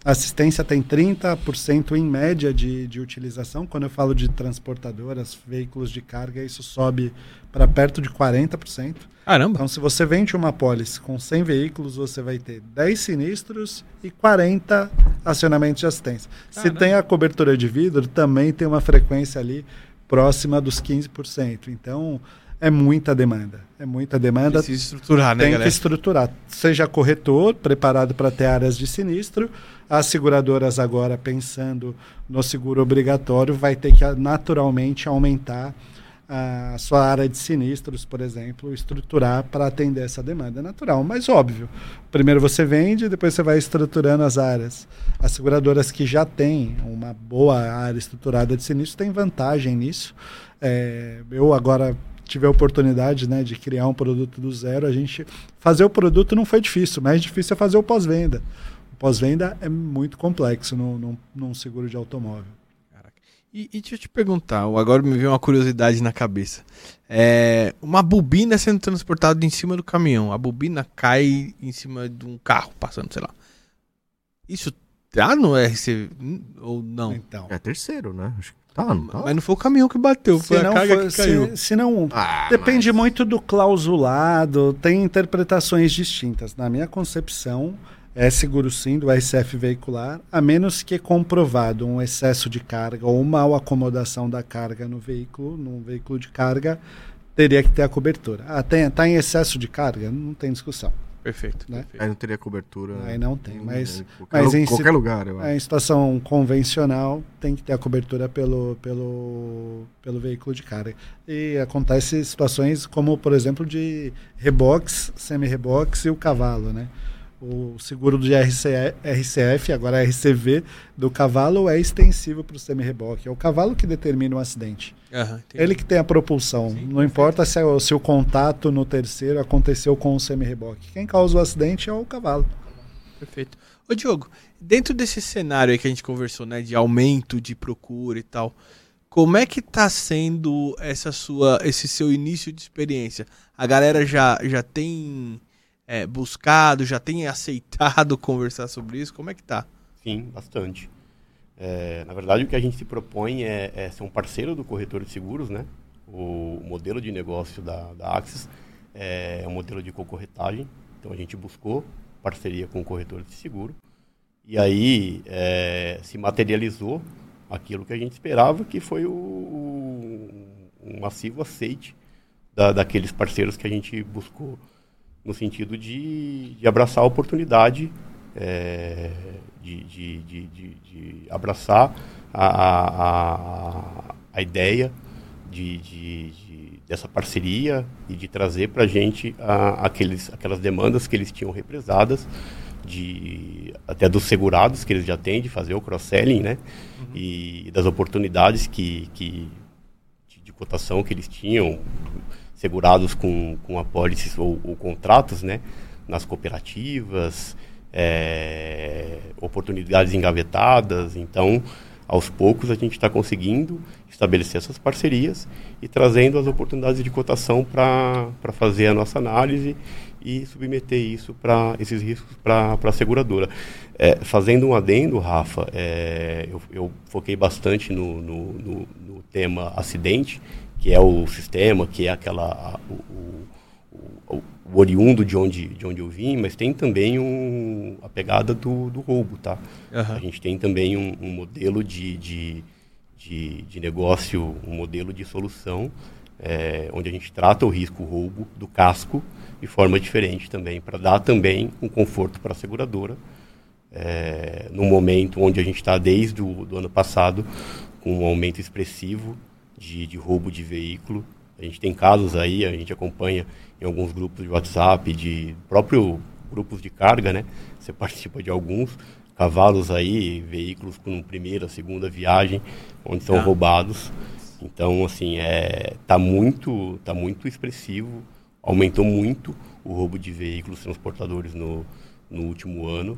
assistência tem 30% em média de, de utilização. Quando eu falo de transportadoras, veículos de carga, isso sobe para perto de 40%. Caramba! Então, se você vende uma pólice com 100 veículos, você vai ter 10 sinistros e 40 acionamentos de assistência. Caramba. Se tem a cobertura de vidro, também tem uma frequência ali próxima dos 15%. Então, é muita demanda. É muita demanda. Precisa estruturar, né, Tem galera? que estruturar. Seja corretor, preparado para ter áreas de sinistro. As seguradoras agora, pensando no seguro obrigatório, vai ter que naturalmente aumentar a sua área de sinistros, por exemplo, estruturar para atender essa demanda. É natural, mas óbvio. Primeiro você vende, depois você vai estruturando as áreas. As seguradoras que já têm uma boa área estruturada de sinistros têm vantagem nisso. É, eu agora tive a oportunidade né, de criar um produto do zero. A gente fazer o produto não foi difícil, mais difícil é fazer o pós-venda. O pós-venda é muito complexo no, num seguro de automóvel. E, e deixa eu te perguntar, agora me veio uma curiosidade na cabeça. É, uma bobina sendo transportada em cima do caminhão. A bobina cai em cima de um carro passando, sei lá. Isso tá no RC ou não? Então. É terceiro, né? Acho que tá, não tá? Mas não foi o caminhão que bateu, foi Se a não, carga for- que caiu. se, se não, Ah, Depende mas- muito do clausulado, tem interpretações distintas. Na minha concepção, é seguro sim do RCF veicular, a menos que comprovado um excesso de carga ou mal acomodação da carga no veículo, num veículo de carga, teria que ter a cobertura. Ah, tem, tá em excesso de carga? Não tem discussão. Perfeito. Né? perfeito. Aí não teria cobertura. Aí não tem, em- mas- em qualquer, mas em qualquer lugar, eu acho. Em situação convencional, tem que ter a cobertura pelo, pelo, pelo veículo de carga. E acontece situações como, por exemplo, de rebox, semi-rebox e o cavalo, né? O seguro de RC, RCF, agora RCV, do cavalo é extensivo para o semi-reboque. É o cavalo que determina o acidente. Aham, entendi. Ele que tem a propulsão. Sim, Não importa se, é o- se o contato no terceiro aconteceu com o semi-reboque. Quem causa o acidente é o cavalo. Perfeito. Ô Diogo, dentro desse cenário aí que a gente conversou, né, de aumento de procura e tal, como é que tá sendo essa sua, esse seu início de experiência? A galera já, já tem é, buscado, já tem aceitado conversar sobre isso? Como é que tá? Sim, bastante. É, na verdade, o que a gente se propõe é, é ser um parceiro do corretor de seguros, né? O modelo de negócio da, da Axis é um modelo de concorretagem. Então, a gente buscou parceria com o corretor de seguro. E aí é, se materializou aquilo que a gente esperava, que foi o, o- um massivo aceite da, daqueles parceiros que a gente buscou no sentido de, de abraçar a oportunidade, é, de, de, de, abraçar a, a, a, ideia de, de, de- dessa parceria e de trazer para a gente aqueles, aquelas demandas que eles tinham represadas, de, até dos segurados que eles já têm, de fazer o cross-selling, né? E das oportunidades que, que, de, de cotação que eles tinham, segurados com, com apólices ou, ou contratos, né? Nas cooperativas, é, oportunidades engavetadas. Então, aos poucos, a gente está conseguindo estabelecer essas parcerias e trazendo as oportunidades de cotação para fazer a nossa análise e submeter isso para esses riscos para a seguradora. É, fazendo um adendo, Rafa, é, eu, eu foquei bastante no, no, no- no tema acidente, que é o sistema, que é aquela o, o- o- oriundo de onde, de onde eu vim, mas tem também um, a pegada do, do roubo, tá? Aham. A gente tem também um, um modelo de, de, de, de negócio, um modelo de solução, é, onde a gente trata o risco roubo do casco de forma diferente também, para dar também um conforto para a seguradora, é, num momento onde a gente está desde o do ano passado com um aumento expressivo de, de roubo de veículo. A gente tem casos aí, a gente acompanha em alguns grupos de WhatsApp, de próprio grupos de carga, né? Você participa de alguns cavalos aí, veículos com primeira, segunda viagem, onde são Ah. roubados. Então, assim, é, tá muito, tá muito expressivo. Aumentou muito o roubo de veículos transportadores no, no último ano.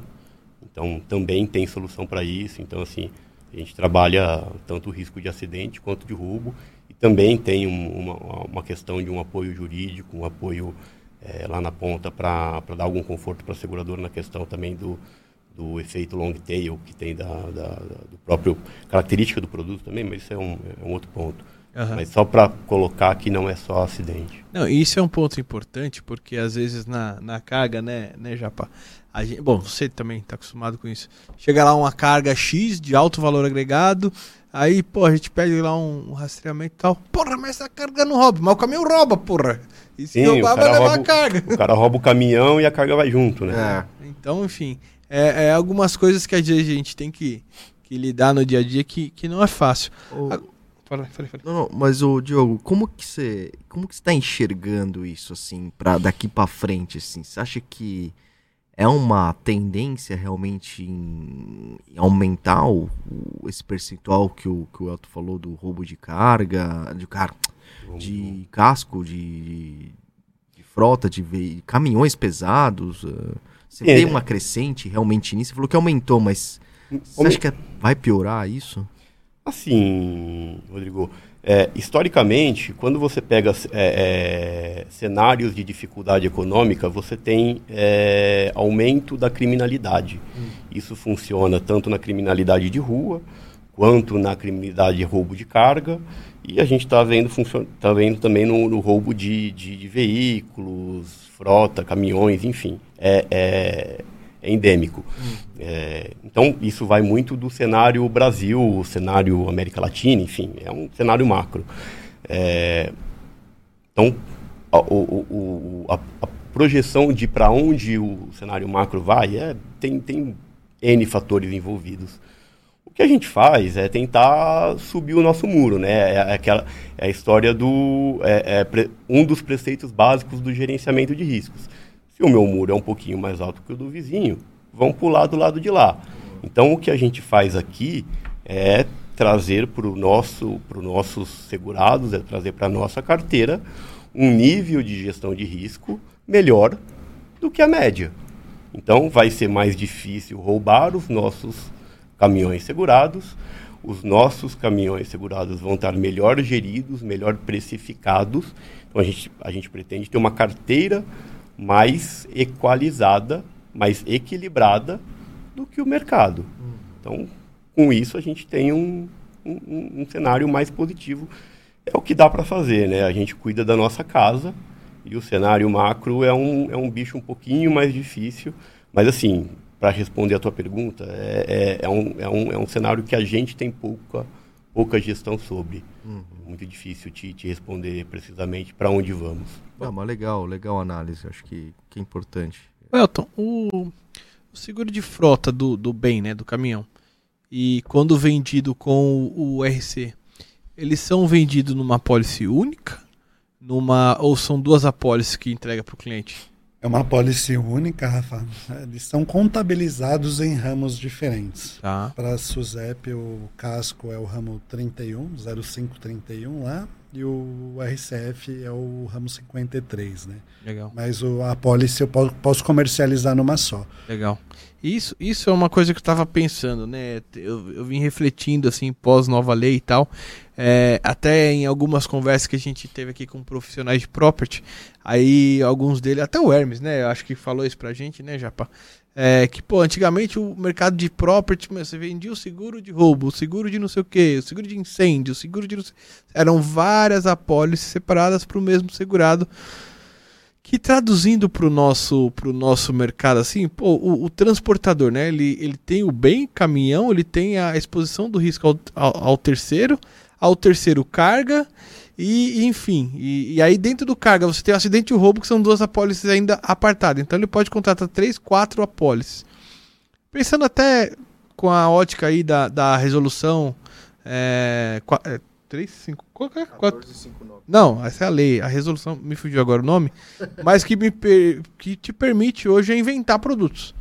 Então, também tem solução para isso. Então, assim, a gente trabalha tanto o risco de acidente quanto de roubo. E também tem um- uma, uma questão de um apoio jurídico, um apoio eh, lá na ponta para dar algum conforto para a seguradora na questão também do, do efeito long tail que tem da, da, da- do próprio característica do produto também, mas isso é um, é um outro ponto. Aham. Mas só para colocar que não é só acidente. Não, isso é um ponto importante, porque às vezes na, na carga, né, né, Japa? A gente, bom, você também está acostumado com isso. Chega lá uma carga X de alto valor agregado, Aí, pô, a gente pede lá um, um rastreamento e tal. Porra, mas essa carga não rouba. Mas o caminhão rouba, porra. E se Sim, roubar, o vai cara levar rouba a carga. O cara rouba o caminhão e a carga vai junto, né? É. Então, enfim, é, é algumas coisas que às vezes a gente tem que, que lidar no dia a dia que, que não é fácil. Ô, Ah, Fala, fala, fala. Não, não, mas o Diogo, como que você, como que você tá enxergando isso assim, para daqui pra frente assim? Você acha que é uma tendência realmente em, aumentar o, o- esse percentual que o que o Elton falou do roubo de carga, de car de casco, de, de, de frota, de ve- caminhões pesados? eh, Você é. uma crescente realmente nisso? Você falou que aumentou, mas você acha que é- vai piorar isso? Assim, Rodrigo, é, historicamente, quando você pega é, é, cenários de dificuldade econômica, você tem é, aumento da criminalidade. Isso funciona tanto na criminalidade de rua, quanto na criminalidade de roubo de carga, e a gente está vendo, tá vendo também no, no roubo de, de- de veículos, frota, caminhões, enfim. É, é- é endêmico. É, então, isso vai muito do cenário Brasil, o cenário América Latina, enfim, é um cenário macro. É, então, a, o- o- a- a projeção de para onde o cenário macro vai é, tem, tem N fatores envolvidos. O que a gente faz é tentar subir o nosso muro, né? É, aquela, é a história do. É, é um dos preceitos básicos do gerenciamento de riscos. Se o meu muro é um pouquinho mais alto que o do vizinho, vão pular do lado de lá. Então, o que a gente faz aqui é trazer para o nosso, para os nossos segurados, é trazer para a nossa carteira um nível de gestão de risco melhor do que a média. Então, vai ser mais difícil roubar os nossos caminhões segurados. Os nossos caminhões segurados vão estar melhor geridos, melhor precificados. Então, a gente, a gente pretende ter uma carteira mais equalizada, mais equilibrada do que o mercado. Então, com isso, a gente tem um, um, um- cenário mais positivo. É o que dá para fazer, né? A gente cuida da nossa casa e o cenário macro é um, é um bicho um pouquinho mais difícil. Mas, assim, para responder a tua pergunta, é, é, é, um, é, um, é um cenário que a gente tem pouca, pouca gestão sobre. Muito difícil te, te responder precisamente para onde vamos. Ah, mas legal, legal a análise, acho que, que é importante. Elton, o, o seguro de frota do, do bem, né, do caminhão, e quando vendido com o, o RC, eles são vendidos numa apólice única? Numa, ou são duas apólices que entrega para o cliente? É uma policy única, Rafa. Eles são contabilizados em ramos diferentes. Tá. Para a SUSEP, o casco é o ramo 31, 0531 lá, e o RCF é o ramo 53, né? Legal. Mas o, a policy eu po- posso comercializar numa só. Legal. Isso, isso é uma coisa que eu tava pensando, né? Eu, eu vim refletindo assim, pós nova lei e tal. É, até em algumas conversas que a gente teve aqui com profissionais de property, aí alguns deles, até o Hermes, né? Eu acho que falou isso pra gente, né, Japa? É, que, pô, antigamente o mercado de property, você vendia o seguro de roubo, o seguro de não sei o que, o seguro de incêndio, o seguro de. Eram várias apólices separadas para o mesmo segurado. Que traduzindo para o nosso, pro nosso mercado, assim, pô, o, o transportador, né? Ele, ele tem o bem caminhão, ele tem a exposição do risco ao, ao, ao terceiro, ao terceiro carga, e enfim. E, e aí dentro do carga você tem o acidente e o roubo, que são duas apólices ainda apartadas. Então ele pode contratar três, quatro apólices. Pensando até com a ótica aí da, da resolução. É, qua- é, 3, 5, qual que é? Quatro- não, essa é a lei. A resolução, me fugiu agora o nome, mas que, me que te permite hoje é inventar produtos.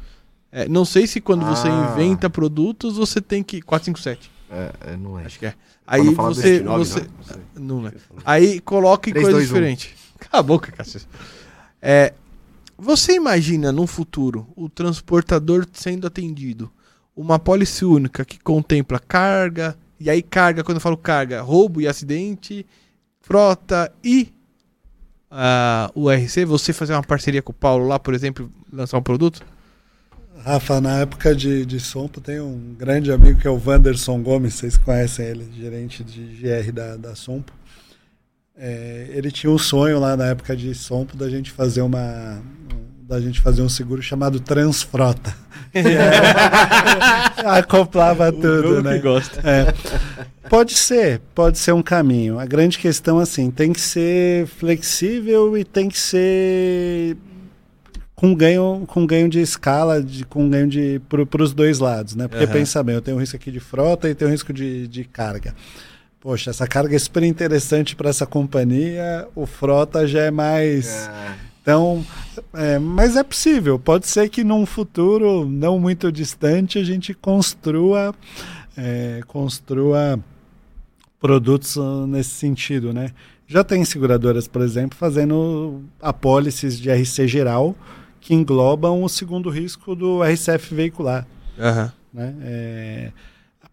É, não sei se quando você Ah. inventa produtos você tem que. 457, É, é, não é. acho que é. Aí você. 29, você não, não, né? Aí coloca em Três, coisa dois, um. diferente. Cala a boca. É, você imagina no futuro o transportador sendo atendido uma pólice única que contempla carga, e aí carga, quando eu falo carga, roubo e acidente, frota e ah, o RC, você fazer uma parceria com o Paulo lá, por exemplo, lançar um produto? Rafa, na época de, de Sompo, tem um grande amigo que é o Wanderson Gomes, vocês conhecem ele, gerente de GR da, da Sompo. É, ele tinha um sonho lá na época de Sompo da gente fazer uma. um- da gente fazer um seguro chamado Transfrota. acoplava tudo, né? É. Pode ser, pode ser um caminho. A grande questão assim, tem que ser flexível e tem que ser com ganho, com ganho de escala, de, com ganho de para os dois lados, né? Porque uhum. pensa bem, eu tenho um risco aqui de frota e tenho um risco de, de carga. Poxa, essa carga é super interessante para essa companhia, o frota já é mais. É então, é, mas é possível. Pode ser que num futuro não muito distante a gente construa, é, construa produtos ah, nesse sentido, né? Já tem seguradoras, por exemplo, fazendo apólices de RC geral que englobam o segundo risco do RCF veicular. Uhum. Né? É,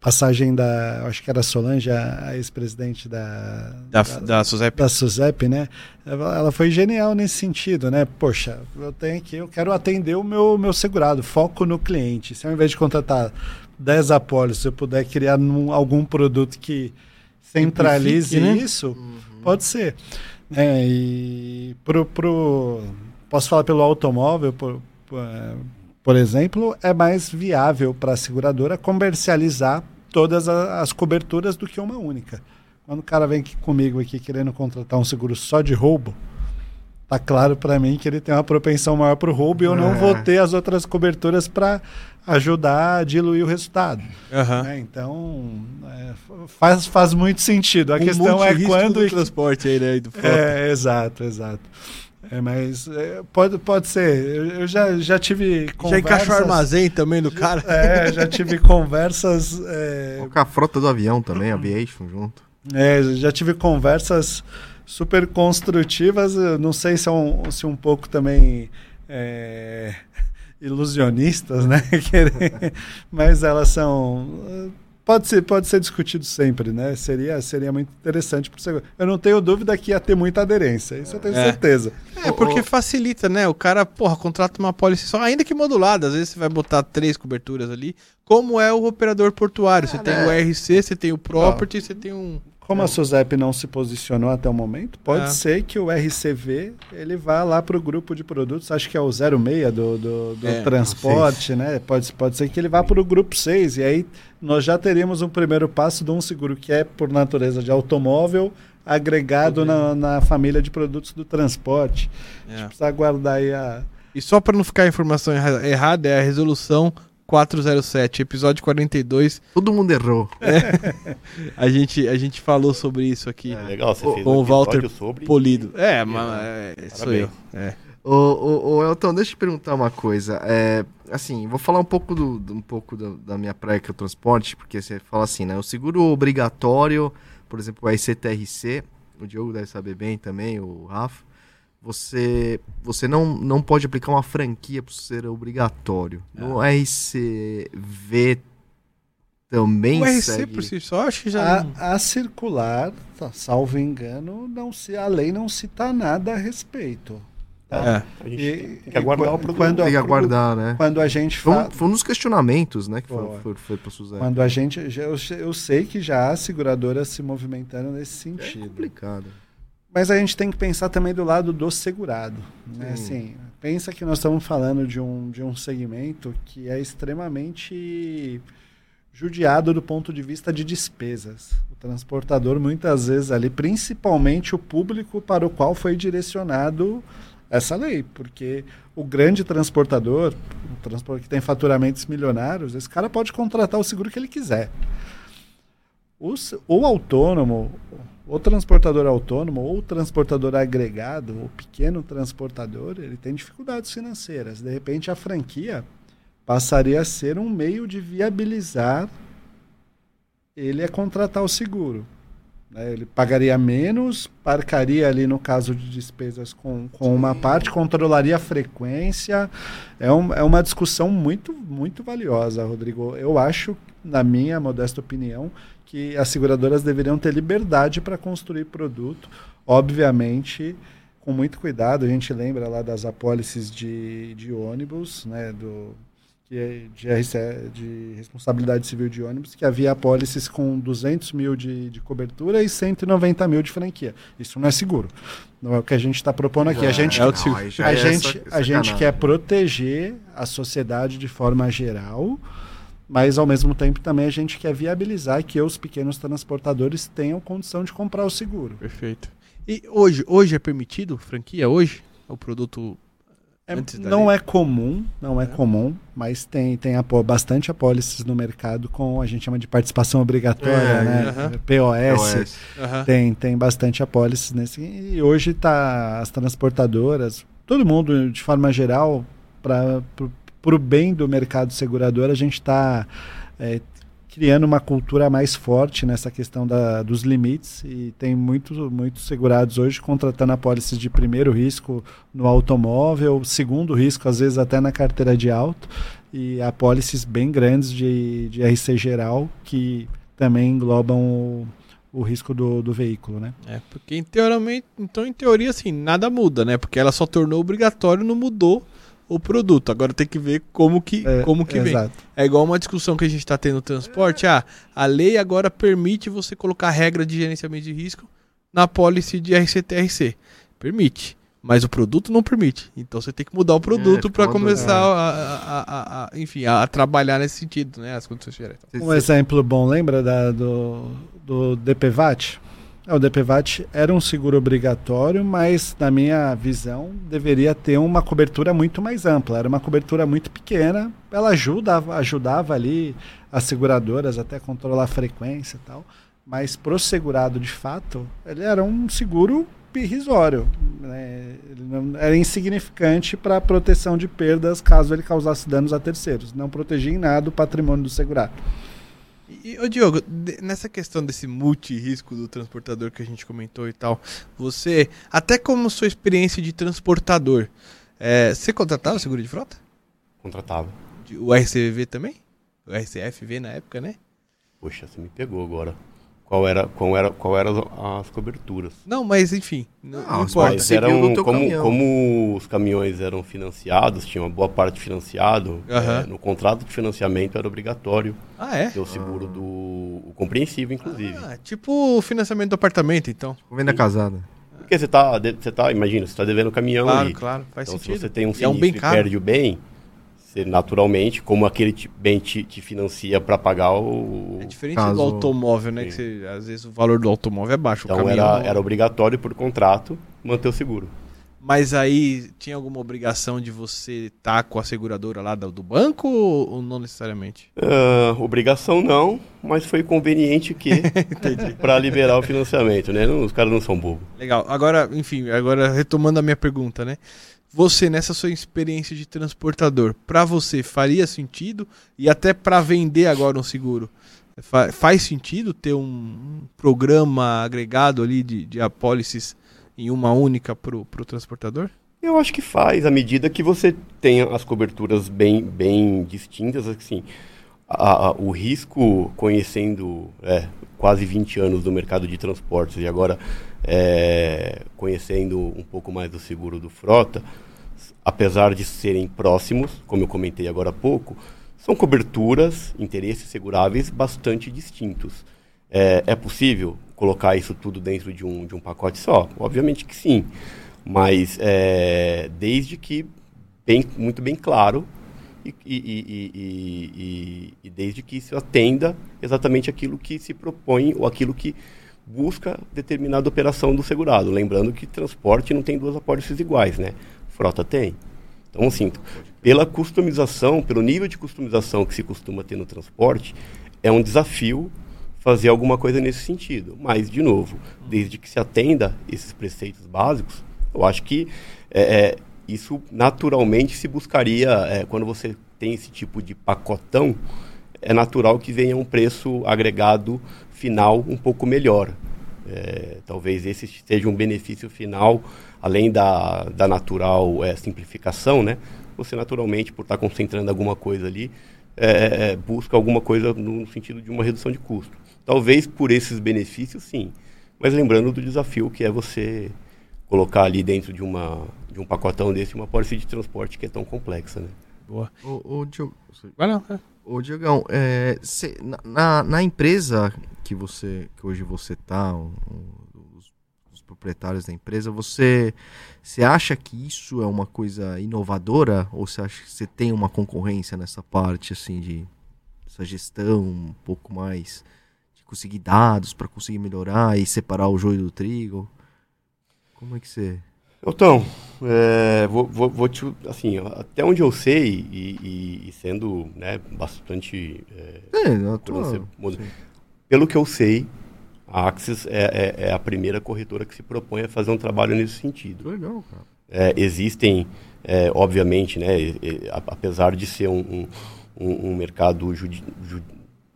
passagem da, acho que era Solange, a, ex-presidente da, da, da, da SUSEP. Da SUSEP, né? Ela, ela, foi genial nesse sentido, né? Poxa, eu tenho aqui, eu quero atender o meu, meu segurado, foco no cliente. Se ao invés de contratar 10 apólices, eu puder criar num, algum produto que centralize né? isso, uhum. pode ser. É, e pro, pro, posso falar pelo automóvel, por, por exemplo, é mais viável para a seguradora comercializar todas as coberturas do que uma única. Quando o cara vem aqui comigo aqui querendo contratar um seguro só de roubo, tá claro para mim que ele tem uma propensão maior para o roubo e eu não vou é. ter as outras coberturas para ajudar a diluir o resultado. Uhum. Né? Então é, faz, faz muito sentido. A um questão é quando do transporte aí, né, do É, exato, exato. É, mas é, pode, pode ser. Eu, eu, já, já tive conversas... Já encaixou armazém também no cara? É, já tive conversas... É... Com a frota do avião também, aviation junto. É, já tive conversas super construtivas, eu não sei se é um, se um pouco também... É, ilusionistas, né? mas elas são pode ser, pode ser discutido sempre, né? Seria, seria muito interessante para você. Eu não tenho dúvida que ia ter muita aderência, isso eu tenho é. certeza. É, porque facilita, né? O cara, porra, contrata uma pólice só, ainda que modulada, às vezes você vai botar três coberturas ali, como é o operador portuário. Você tem o né? RC, você tem o property, você tem um como a SUSEP não se posicionou até o momento, pode é. ser que o RCV ele vá lá para o grupo de produtos, acho que é o 06 do, do, do é, transporte, né? Pode, pode ser que ele vá para o grupo 6, e aí nós já teríamos um primeiro passo de um seguro que é, por natureza de automóvel, agregado na, na, família de produtos do transporte. É. A gente precisa aguardar aí a. E só para não ficar a informação errada, é a resolução 407, episódio 42. Todo mundo errou. É. a, gente, a gente falou sobre isso aqui. É, legal, você fez com o Walter sobre... Polido. É, mas é, sou eu. É. Ô, ô, ô, Elton, deixa eu te perguntar uma coisa. É, assim, vou falar um pouco, do, um pouco do, da minha praia que é o transporte, porque você fala assim, né? O seguro obrigatório, por exemplo, o ICTRC, o Diogo deve saber bem também, o Rafa você você não, não pode aplicar uma franquia para ser obrigatório. É. No RCV também o RC segue... por si só, acho que já a, não... a circular, tá, salvo engano, não se a lei não cita nada a respeito. Tá? É. A gente e, tem que aguardar o produto. Quando, tem que aguardar, né? Quando a gente fala... Foi um dos questionamentos, né, que foi, foi, foi para Suzana. Quando a gente... Eu, eu sei que já há seguradoras se movimentando nesse sentido. É complicado. Mas a gente tem que pensar também do lado do segurado. Né? Assim, pensa que nós estamos falando de um, de um segmento que é extremamente judiado do ponto de vista de despesas. O transportador, muitas vezes ali, principalmente o público para o qual foi direcionado essa lei, porque o grande transportador, o transporte que tem faturamentos milionários, esse cara pode contratar o seguro que ele quiser. O, o autônomo, o transportador autônomo ou o transportador agregado, o pequeno transportador, ele tem dificuldades financeiras. De repente, a franquia passaria a ser um meio de viabilizar ele a contratar o seguro. Né? Ele pagaria menos, parcaria ali no caso de despesas com, com uma parte, controlaria a frequência. É, um, é uma discussão muito, muito valiosa, Rodrigo. Eu acho, na minha modesta opinião, que as seguradoras deveriam ter liberdade para construir produto, obviamente com muito cuidado. A gente lembra lá das apólices de, de ônibus, né, do, de, de, RCE, de responsabilidade civil de ônibus, que havia apólices com 200 mil de, de cobertura e 190 mil de franquia. Isso não é seguro. Não é o que a gente está propondo aqui. a gente, é não, a, é gente, essa, a gente quer proteger a sociedade de forma geral, mas ao mesmo tempo também a gente quer viabilizar que os pequenos transportadores tenham condição de comprar o seguro. Perfeito. E hoje, hoje é permitido franquia? Hoje? O produto é, não é comum, não é, é, comum, mas tem, tem apó bastante apólices no mercado com a gente chama de participação obrigatória, é, né? Uh -huh. POS. POS. Uh -huh. Tem, tem bastante apólices nesse. E hoje tá as transportadoras, todo mundo de forma geral, para o bem do mercado segurador, a gente está é, criando uma cultura mais forte nessa questão da, dos limites e tem muitos muitos segurados hoje contratando apólices de primeiro risco no automóvel, segundo risco às vezes até na carteira de auto e apólices bem grandes de, de RC geral que também englobam o, o risco do, do veículo, né? É, porque em teoricamente, então em teoria assim, nada muda, né? Porque ela só tornou obrigatório, não mudou o produto. Agora tem que ver como que, é, como que vem. É igual uma discussão que a gente está tendo no transporte. Ah, a lei agora permite você colocar regra de gerenciamento de risco na pólice de RCTRC. Permite. Mas o produto não permite. Então você tem que mudar o produto é, para começar é. a, a, a, a, enfim, a, trabalhar nesse sentido, né? As condições gerais. Um exemplo bom, lembra da, do, do DPVAT? É, o DPVAT era um seguro obrigatório, mas na minha visão deveria ter uma cobertura muito mais ampla. Era uma cobertura muito pequena. Ela ajudava, ajudava ali as seguradoras até controlar a frequência e tal. Mas pro segurado de fato, ele era um seguro irrisório. Né? Era insignificante para a proteção de perdas caso ele causasse danos a terceiros. Não protegia em nada o patrimônio do segurado. E, ô Diogo, nessa questão desse multi-risco do transportador que a gente comentou e tal, você, até como sua experiência de transportador, é, você contratava seguro de frota? Contratava. O RCV também? O RCFV na época, né? Poxa, você me pegou agora qual era, qual era, qual eram as coberturas. Não, mas enfim, não, não, importa. Mas eram, como, como os caminhões eram financiados, tinha uma boa parte financiado, é, no contrato de financiamento era obrigatório ah, é? ter o seguro do o compreensivo, inclusive. Ah, tipo o financiamento do apartamento, então. Tipo venda casada. Porque você tá, você tá, imagina, você está devendo caminhão claro, Claro, faz então, sentido. se você tem um sinistro é um bem e perde o bem, naturalmente, como aquele bem te, te financia para pagar o. É diferente caso... do automóvel, né? Que você, às vezes o valor do automóvel é baixo. Então era, era obrigatório por contrato manter o seguro. Mas aí tinha alguma obrigação de você estar tá com a seguradora lá do, do banco ou, não necessariamente? Uh, obrigação não, mas foi conveniente que para liberar o financiamento, né? Não, os caras não são bobos. Legal. Agora, enfim, agora retomando a minha pergunta, né? Você nessa sua experiência de transportador, para você faria sentido e até para vender agora um seguro? Fa faz sentido ter um, um, programa agregado ali de, de apólices em uma única para o transportador? Eu acho que faz, à medida que você tenha as coberturas bem, bem distintas, assim, a, a, o risco, conhecendo é, quase 20 anos do mercado de transportes e agora é, conhecendo um pouco mais do seguro do frota, apesar de serem próximos, como eu comentei agora há pouco, são coberturas, interesses seguráveis bastante distintos. É, é, possível colocar isso tudo dentro de um, de um pacote só? Obviamente que sim, mas é, desde que bem, muito bem claro e, e, e, e, desde que isso atenda exatamente aquilo que se propõe ou aquilo que busca determinada operação do segurado. Lembrando que transporte não tem duas apólices iguais, né? Frota tem. Então, assim, pela customização, pelo nível de customização que se costuma ter no transporte, é um desafio fazer alguma coisa nesse sentido. Mas, de novo, desde que se atenda esses preceitos básicos, eu acho que é, é, isso naturalmente se buscaria, é, quando você tem esse tipo de pacotão, é natural que venha um preço agregado final um pouco melhor. É, talvez esse seja um benefício final além da, da natural é, simplificação, né? Você naturalmente, por estar concentrando alguma coisa ali, é, é, busca alguma coisa no sentido de uma redução de custo. Talvez por esses benefícios, sim. Mas lembrando do desafio que é você colocar ali dentro de, uma, de um pacotão desse uma pólice de transporte que é tão complexa, né? Boa. Ô, ô, Diogo, Vai lá. Ô Diogão, é, cê- na- na, empresa que você que hoje você tá, o- os, os proprietários da empresa, você você acha que isso é uma coisa inovadora ou você acha que você tem uma concorrência nessa parte assim de essa gestão um pouco mais de conseguir dados para conseguir melhorar e separar o joio do trigo? Como é que você Então, é, vou, vou, vou te, assim, até onde eu sei, e, e- e sendo né, bastante. é, É, pelo que eu sei, a Axis é, é- é a primeira corretora que se propõe a fazer um trabalho nesse sentido. Legal, cara. É, existem, é, obviamente, né, apesar de ser um, um, um- mercado judi, ju-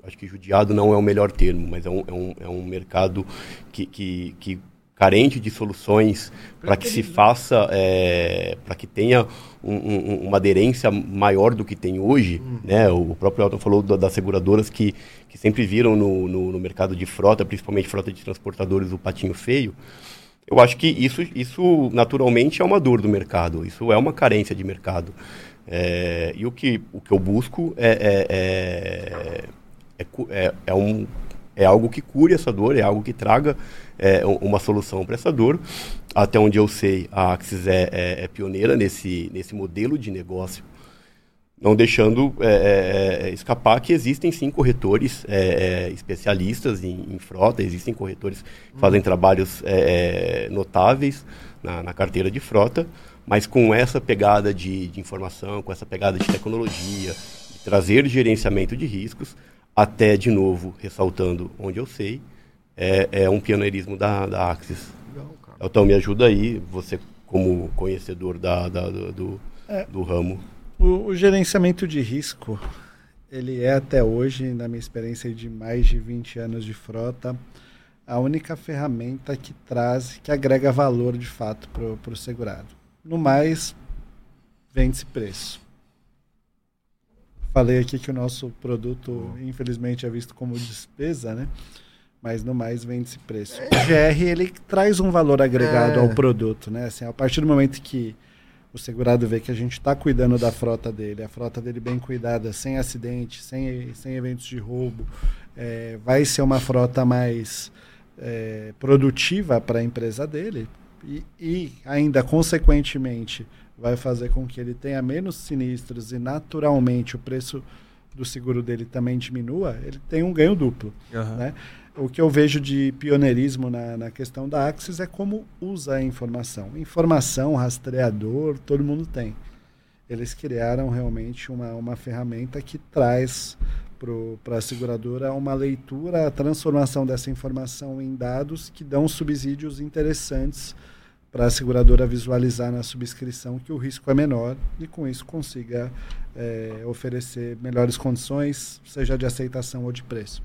acho que judiado não é o melhor termo, mas é um, é um, é um mercado que, que, que carente de soluções para que se faça, para que tenha um- um- uma aderência maior do que tem hoje, né? O próprio Elton falou da- das seguradoras que, que sempre viram no, no, no mercado de frota, principalmente frota de transportadores, o patinho feio. Eu acho que isso, isso naturalmente é uma dor do mercado, isso é uma carência de mercado. É, e o que, o que eu busco é, é, é, é é, é um, é algo que cure essa dor, é algo que traga é, um- uma solução para essa dor. Até onde eu sei, a Axis é, é- é pioneira nesse, nesse modelo de negócio não deixando é, é, é, escapar que existem sim corretores é, é, especialistas em, em frota, existem corretores que fazem trabalhos é, é, notáveis na, na carteira de frota, mas com essa pegada de, de informação, com essa pegada de tecnologia, de trazer gerenciamento de riscos, até de novo, ressaltando onde eu sei, é, é um pioneirismo da, da Axis. Legal. Então me ajuda aí, você como conhecedor da, da- do, do, do ramo. O, o gerenciamento de risco, ele é até hoje, na minha experiência de mais de 20 anos de frota, a única ferramenta que traz, que agrega valor de fato para o segurado. No mais, vende-se preço. Falei aqui que o nosso produto, infelizmente, é visto como despesa, né? Mas no mais vende-se preço. O GR ele traz um valor agregado É. ao produto, né? Assim, a partir do momento que o segurado vê que a gente está cuidando da frota dele, a frota dele bem cuidada, sem acidente, sem, sem eventos de roubo, é, vai ser uma frota mais é, produtiva para a empresa dele e, e ainda consequentemente vai fazer com que ele tenha menos sinistros e naturalmente o preço do seguro dele também diminua, ele tem um ganho duplo. Aham. Né? O que eu vejo de pioneirismo na, na questão da Axis é como usa a informação. Informação, rastreador, todo mundo tem. Eles criaram realmente uma, uma ferramenta que traz para a seguradora uma leitura, a transformação dessa informação em dados que dão subsídios interessantes para a seguradora visualizar na subscrição que o risco é menor e com isso consiga eh, oferecer melhores condições, seja de aceitação ou de preço.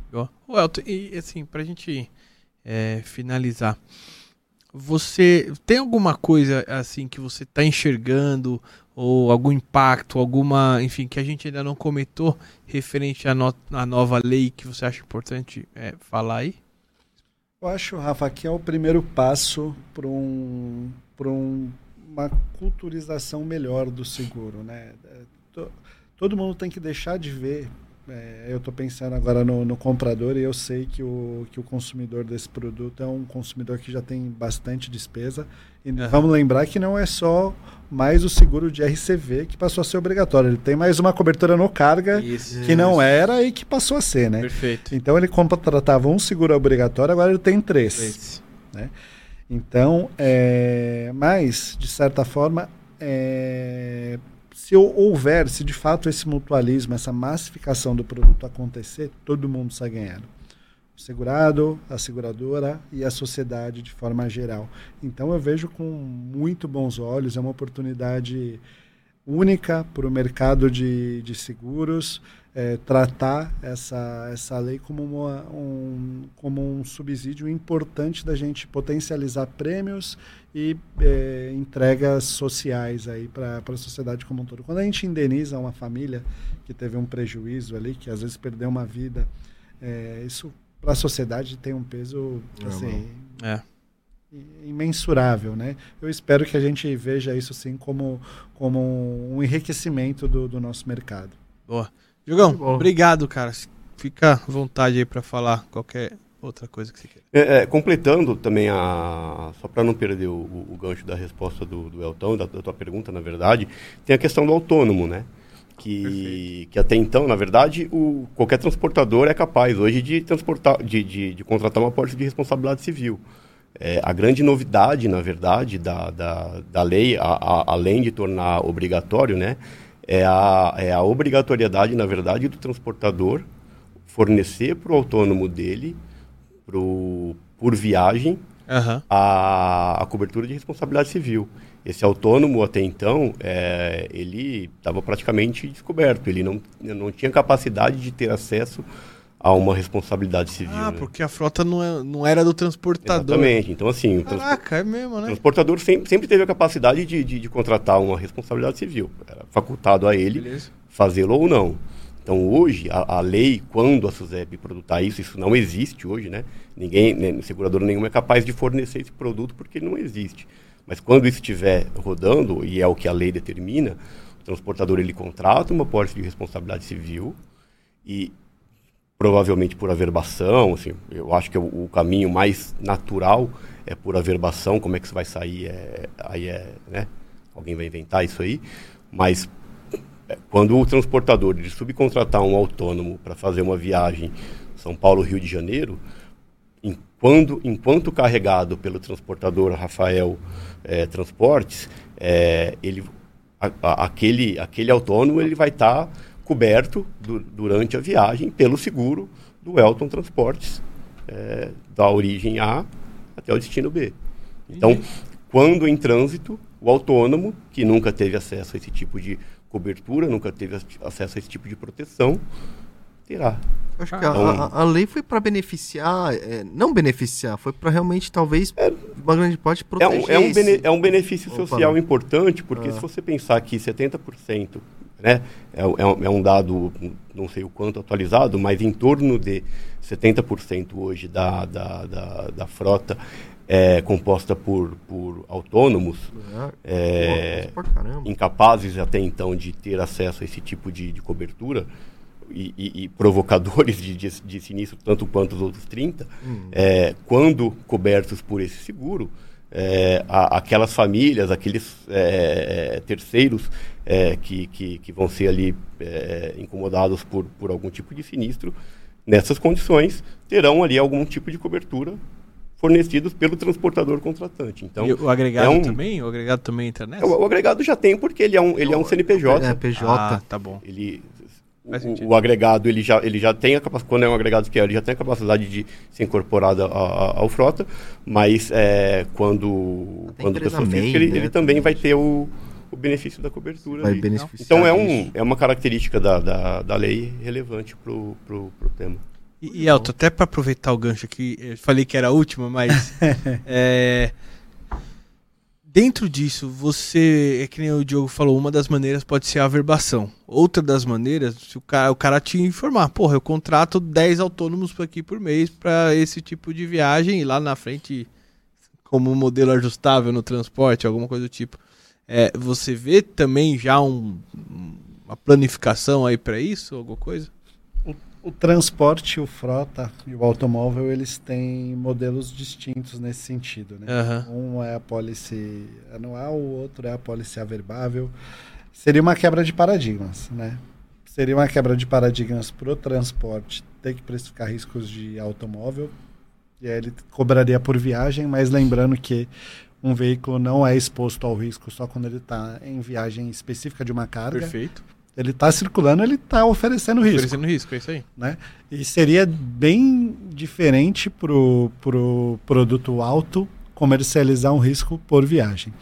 Ô, Elton, e assim, pra gente é, finalizar, você tem alguma coisa assim que você tá enxergando ou algum impacto, alguma, enfim, que a gente ainda não comentou referente à, no- à nova lei que você acha importante é, falar aí? Eu acho, Rafa, que é o primeiro passo para um, um, uma culturização melhor do seguro. Né? É, to- Todo mundo tem que deixar de ver. É, eu estou pensando agora no, no comprador e eu sei que o, que o consumidor desse produto é um consumidor que já tem bastante despesa. E Aham. vamos lembrar que não é só mais o seguro de RCV que passou a ser obrigatório. Ele tem mais uma cobertura no carga Isso. que não era e que passou a ser, né? Perfeito. Então ele contratava um seguro obrigatório, agora ele tem três. Esse. Então, é, mas, de certa forma, é, se hou- houver, se de fato esse mutualismo, essa massificação do produto acontecer, todo mundo sai ganhando. O segurado, a seguradora e a sociedade de forma geral. Então eu vejo com muito bons olhos, é uma oportunidade única para o mercado de, de seguros é, tratar essa, essa lei como, uma, um, como um subsídio importante da gente potencializar prêmios e é, entregas sociais aí para a sociedade como um todo. Quando a gente indeniza uma família que teve um prejuízo ali, que às vezes perdeu uma vida, é, isso para a sociedade tem um peso É, assim, É. imensurável, né? Eu espero que a gente veja isso assim como, como um enriquecimento do, do nosso mercado. Boa. Jogão, obrigado, cara. Fica à vontade aí para falar qualquer outra coisa que você queira. É, é, completando também a. Só para não perder o, o, gancho da resposta do, do Elton, da, da, tua pergunta, na verdade, tem a questão do autônomo, né? Que, que até então, na verdade, o, qualquer transportador é capaz hoje de transportar, de, de, de contratar uma pólice de responsabilidade civil. É, a grande novidade, na verdade, da, da, da lei, a, a, além de tornar obrigatório, né, é a, é a obrigatoriedade, na verdade, do transportador fornecer para o autônomo dele, pro, por viagem, uhum. a, a cobertura de responsabilidade civil. Esse autônomo, até então, é, ele estava praticamente descoberto. Ele não, não tinha capacidade de ter acesso a uma responsabilidade civil. Ah, né? porque a frota não, é, não era do transportador. Exatamente. Então, assim, Caraca, é mesmo, né? o transportador sempre, sempre teve a capacidade de, de, de contratar uma responsabilidade civil. Era facultado a ele fazê-lo ou não. Então, hoje, a, a, lei, quando a SUSEP produtar isso, isso não existe hoje, né? Ninguém, né, seguradora nenhuma é capaz de fornecer esse produto porque ele não existe. Mas quando isso estiver rodando, e é o que a lei determina, o transportador ele contrata uma pólice de responsabilidade civil e provavelmente por averbação, assim, eu acho que o, o, caminho mais natural é por averbação, como é que isso vai sair, é, aí é, né, alguém vai inventar isso aí, mas é, quando o transportador de subcontratar um autônomo para fazer uma viagem São Paulo-Rio de Janeiro, enquanto, enquanto carregado pelo transportador Rafael é, Transportes, é, ele, a, a, aquele, aquele autônomo ele vai estar tá coberto du, durante a viagem pelo seguro do Elton Transportes, é, da origem A até o destino B. Então, quando em trânsito, o autônomo, que nunca teve acesso a esse tipo de cobertura, nunca teve acesso a esse tipo de proteção, terá. Acho que então, a, a, lei foi para beneficiar, é, não beneficiar, foi para realmente, talvez, é, uma grande parte proteger. É um, é um, bene, é um benefício Opa, social não. importante, porque ah. se você pensar que 70%, né, é, é, um, é um dado, não sei o quanto atualizado, mas em torno de 70% hoje da, da, da, da frota é, composta por, por autônomos, é, Pô, incapazes até então de ter acesso a esse tipo de, de cobertura e, e, e provocadores de, de, de, sinistro, tanto quanto os outros 30, hum. é, quando cobertos por esse seguro, é, a, aquelas famílias, aqueles é, terceiros é, que, que, que, vão ser ali incomodados por, por algum tipo de sinistro, nessas condições, terão ali algum tipo de cobertura fornecidos pelo transportador contratante. Então, e o agregado é um... também? O agregado também entra nessa? O, o, agregado já tem, porque ele é um, ele é um CNPJ. É, PJ. Ah, tá bom. Ele, o, o, agregado ele já, ele já tem a capacidade, quando é um agregado que é, ele já tem a capacidade de ser incorporado ao frota, mas é, quando, quando pessoa física, ele, né? ele também vai ter o, o benefício da cobertura. Vai beneficiar então é, um, é uma característica da, da, da lei relevante para o tema. E, e Elton, até para aproveitar o gancho aqui, eu falei que era a última, mas. é, dentro disso, você, é que nem o Diogo falou, uma das maneiras pode ser a averbação. Outra das maneiras, se o cara, o cara te informar, porra, eu contrato 10 autônomos por aqui por mês para esse tipo de viagem e lá na frente, como modelo ajustável no transporte, alguma coisa do tipo. É, você vê também já um, uma planificação aí para isso, alguma coisa? o transporte, o frota e o automóvel, eles têm modelos distintos nesse sentido. Né? Uhum. Um é a policy anual, o outro é a policy averbável. Seria uma quebra de paradigmas, né? Seria uma quebra de paradigmas para o transporte ter que precificar riscos de automóvel. E aí ele cobraria por viagem, mas lembrando que um veículo não é exposto ao risco só quando ele está em viagem específica de uma carga. Perfeito. Ele está circulando, ele está oferecendo risco. Oferecendo risco, é isso aí. Né? E seria bem diferente para o pro produto alto comercializar um risco por viagem.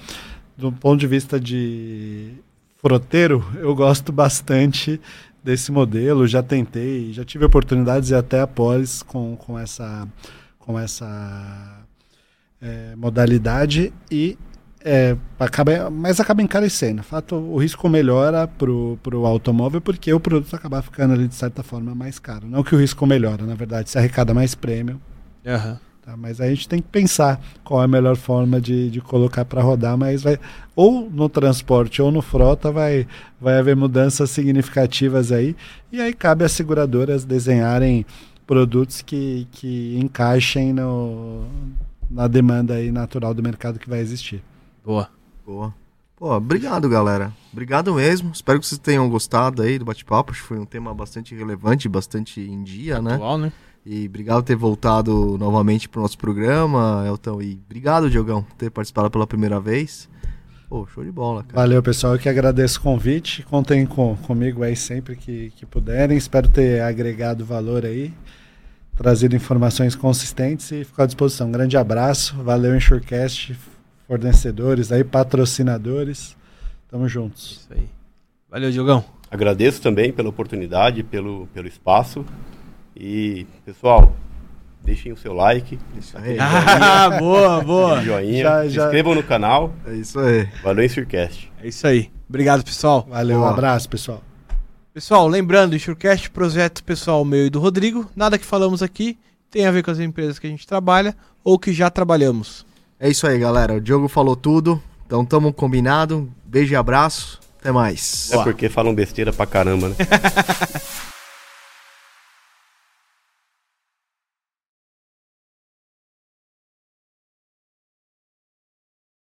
Do ponto de vista de froteiro, eu gosto bastante desse modelo. Já tentei, já tive oportunidades e até após com, com essa, com essa é, modalidade e é, acaba, mas acaba encarecendo. Fato, o risco melhora para o automóvel porque o produto acaba ficando ali de certa forma mais caro. Não que o risco melhora, na verdade, se arrecada mais prêmio. Uhum. Tá? Mas a gente tem que pensar qual é a melhor forma de, de colocar para rodar, mas vai ou no transporte ou no frota vai, vai haver mudanças significativas aí. E aí cabe às seguradoras desenharem produtos que, que encaixem no, na demanda aí natural do mercado que vai existir. Boa. Boa. Pô, obrigado, galera. Obrigado mesmo. Espero que vocês tenham gostado aí do bate-papo. Acho que foi um tema bastante relevante, bastante em dia, né? Atual, né? E obrigado por ter voltado novamente pro nosso programa, Elton. E obrigado, Diogão, por ter participado pela primeira vez. Pô, show de bola, cara. Valeu, pessoal. Eu que agradeço o convite. Contem com, comigo aí sempre que, que puderem. Espero ter agregado valor aí, trazido informações consistentes e fico à disposição. Um grande abraço. Valeu, Ensurecast, fornecedores aí, patrocinadores. Tamo juntos. Isso aí. Valeu, Diogão. Agradeço também pela oportunidade, pelo, pelo espaço. E, pessoal, deixem o seu like. Isso aí. Ah, boa, boa. joinha. Já- se já- inscrevam no canal. É isso aí. Valeu, Surcast. É isso aí. Obrigado, pessoal. Valeu, um abraço, pessoal. Pessoal, lembrando, Insurecast, projeto pessoal meu e do Rodrigo. Nada que falamos aqui tem a ver com as empresas que a gente trabalha ou que já trabalhamos. É isso aí, galera. O Diogo falou tudo. Então tamo combinado. Beijo e abraço. Até mais. É porque falam besteira pra caramba, né?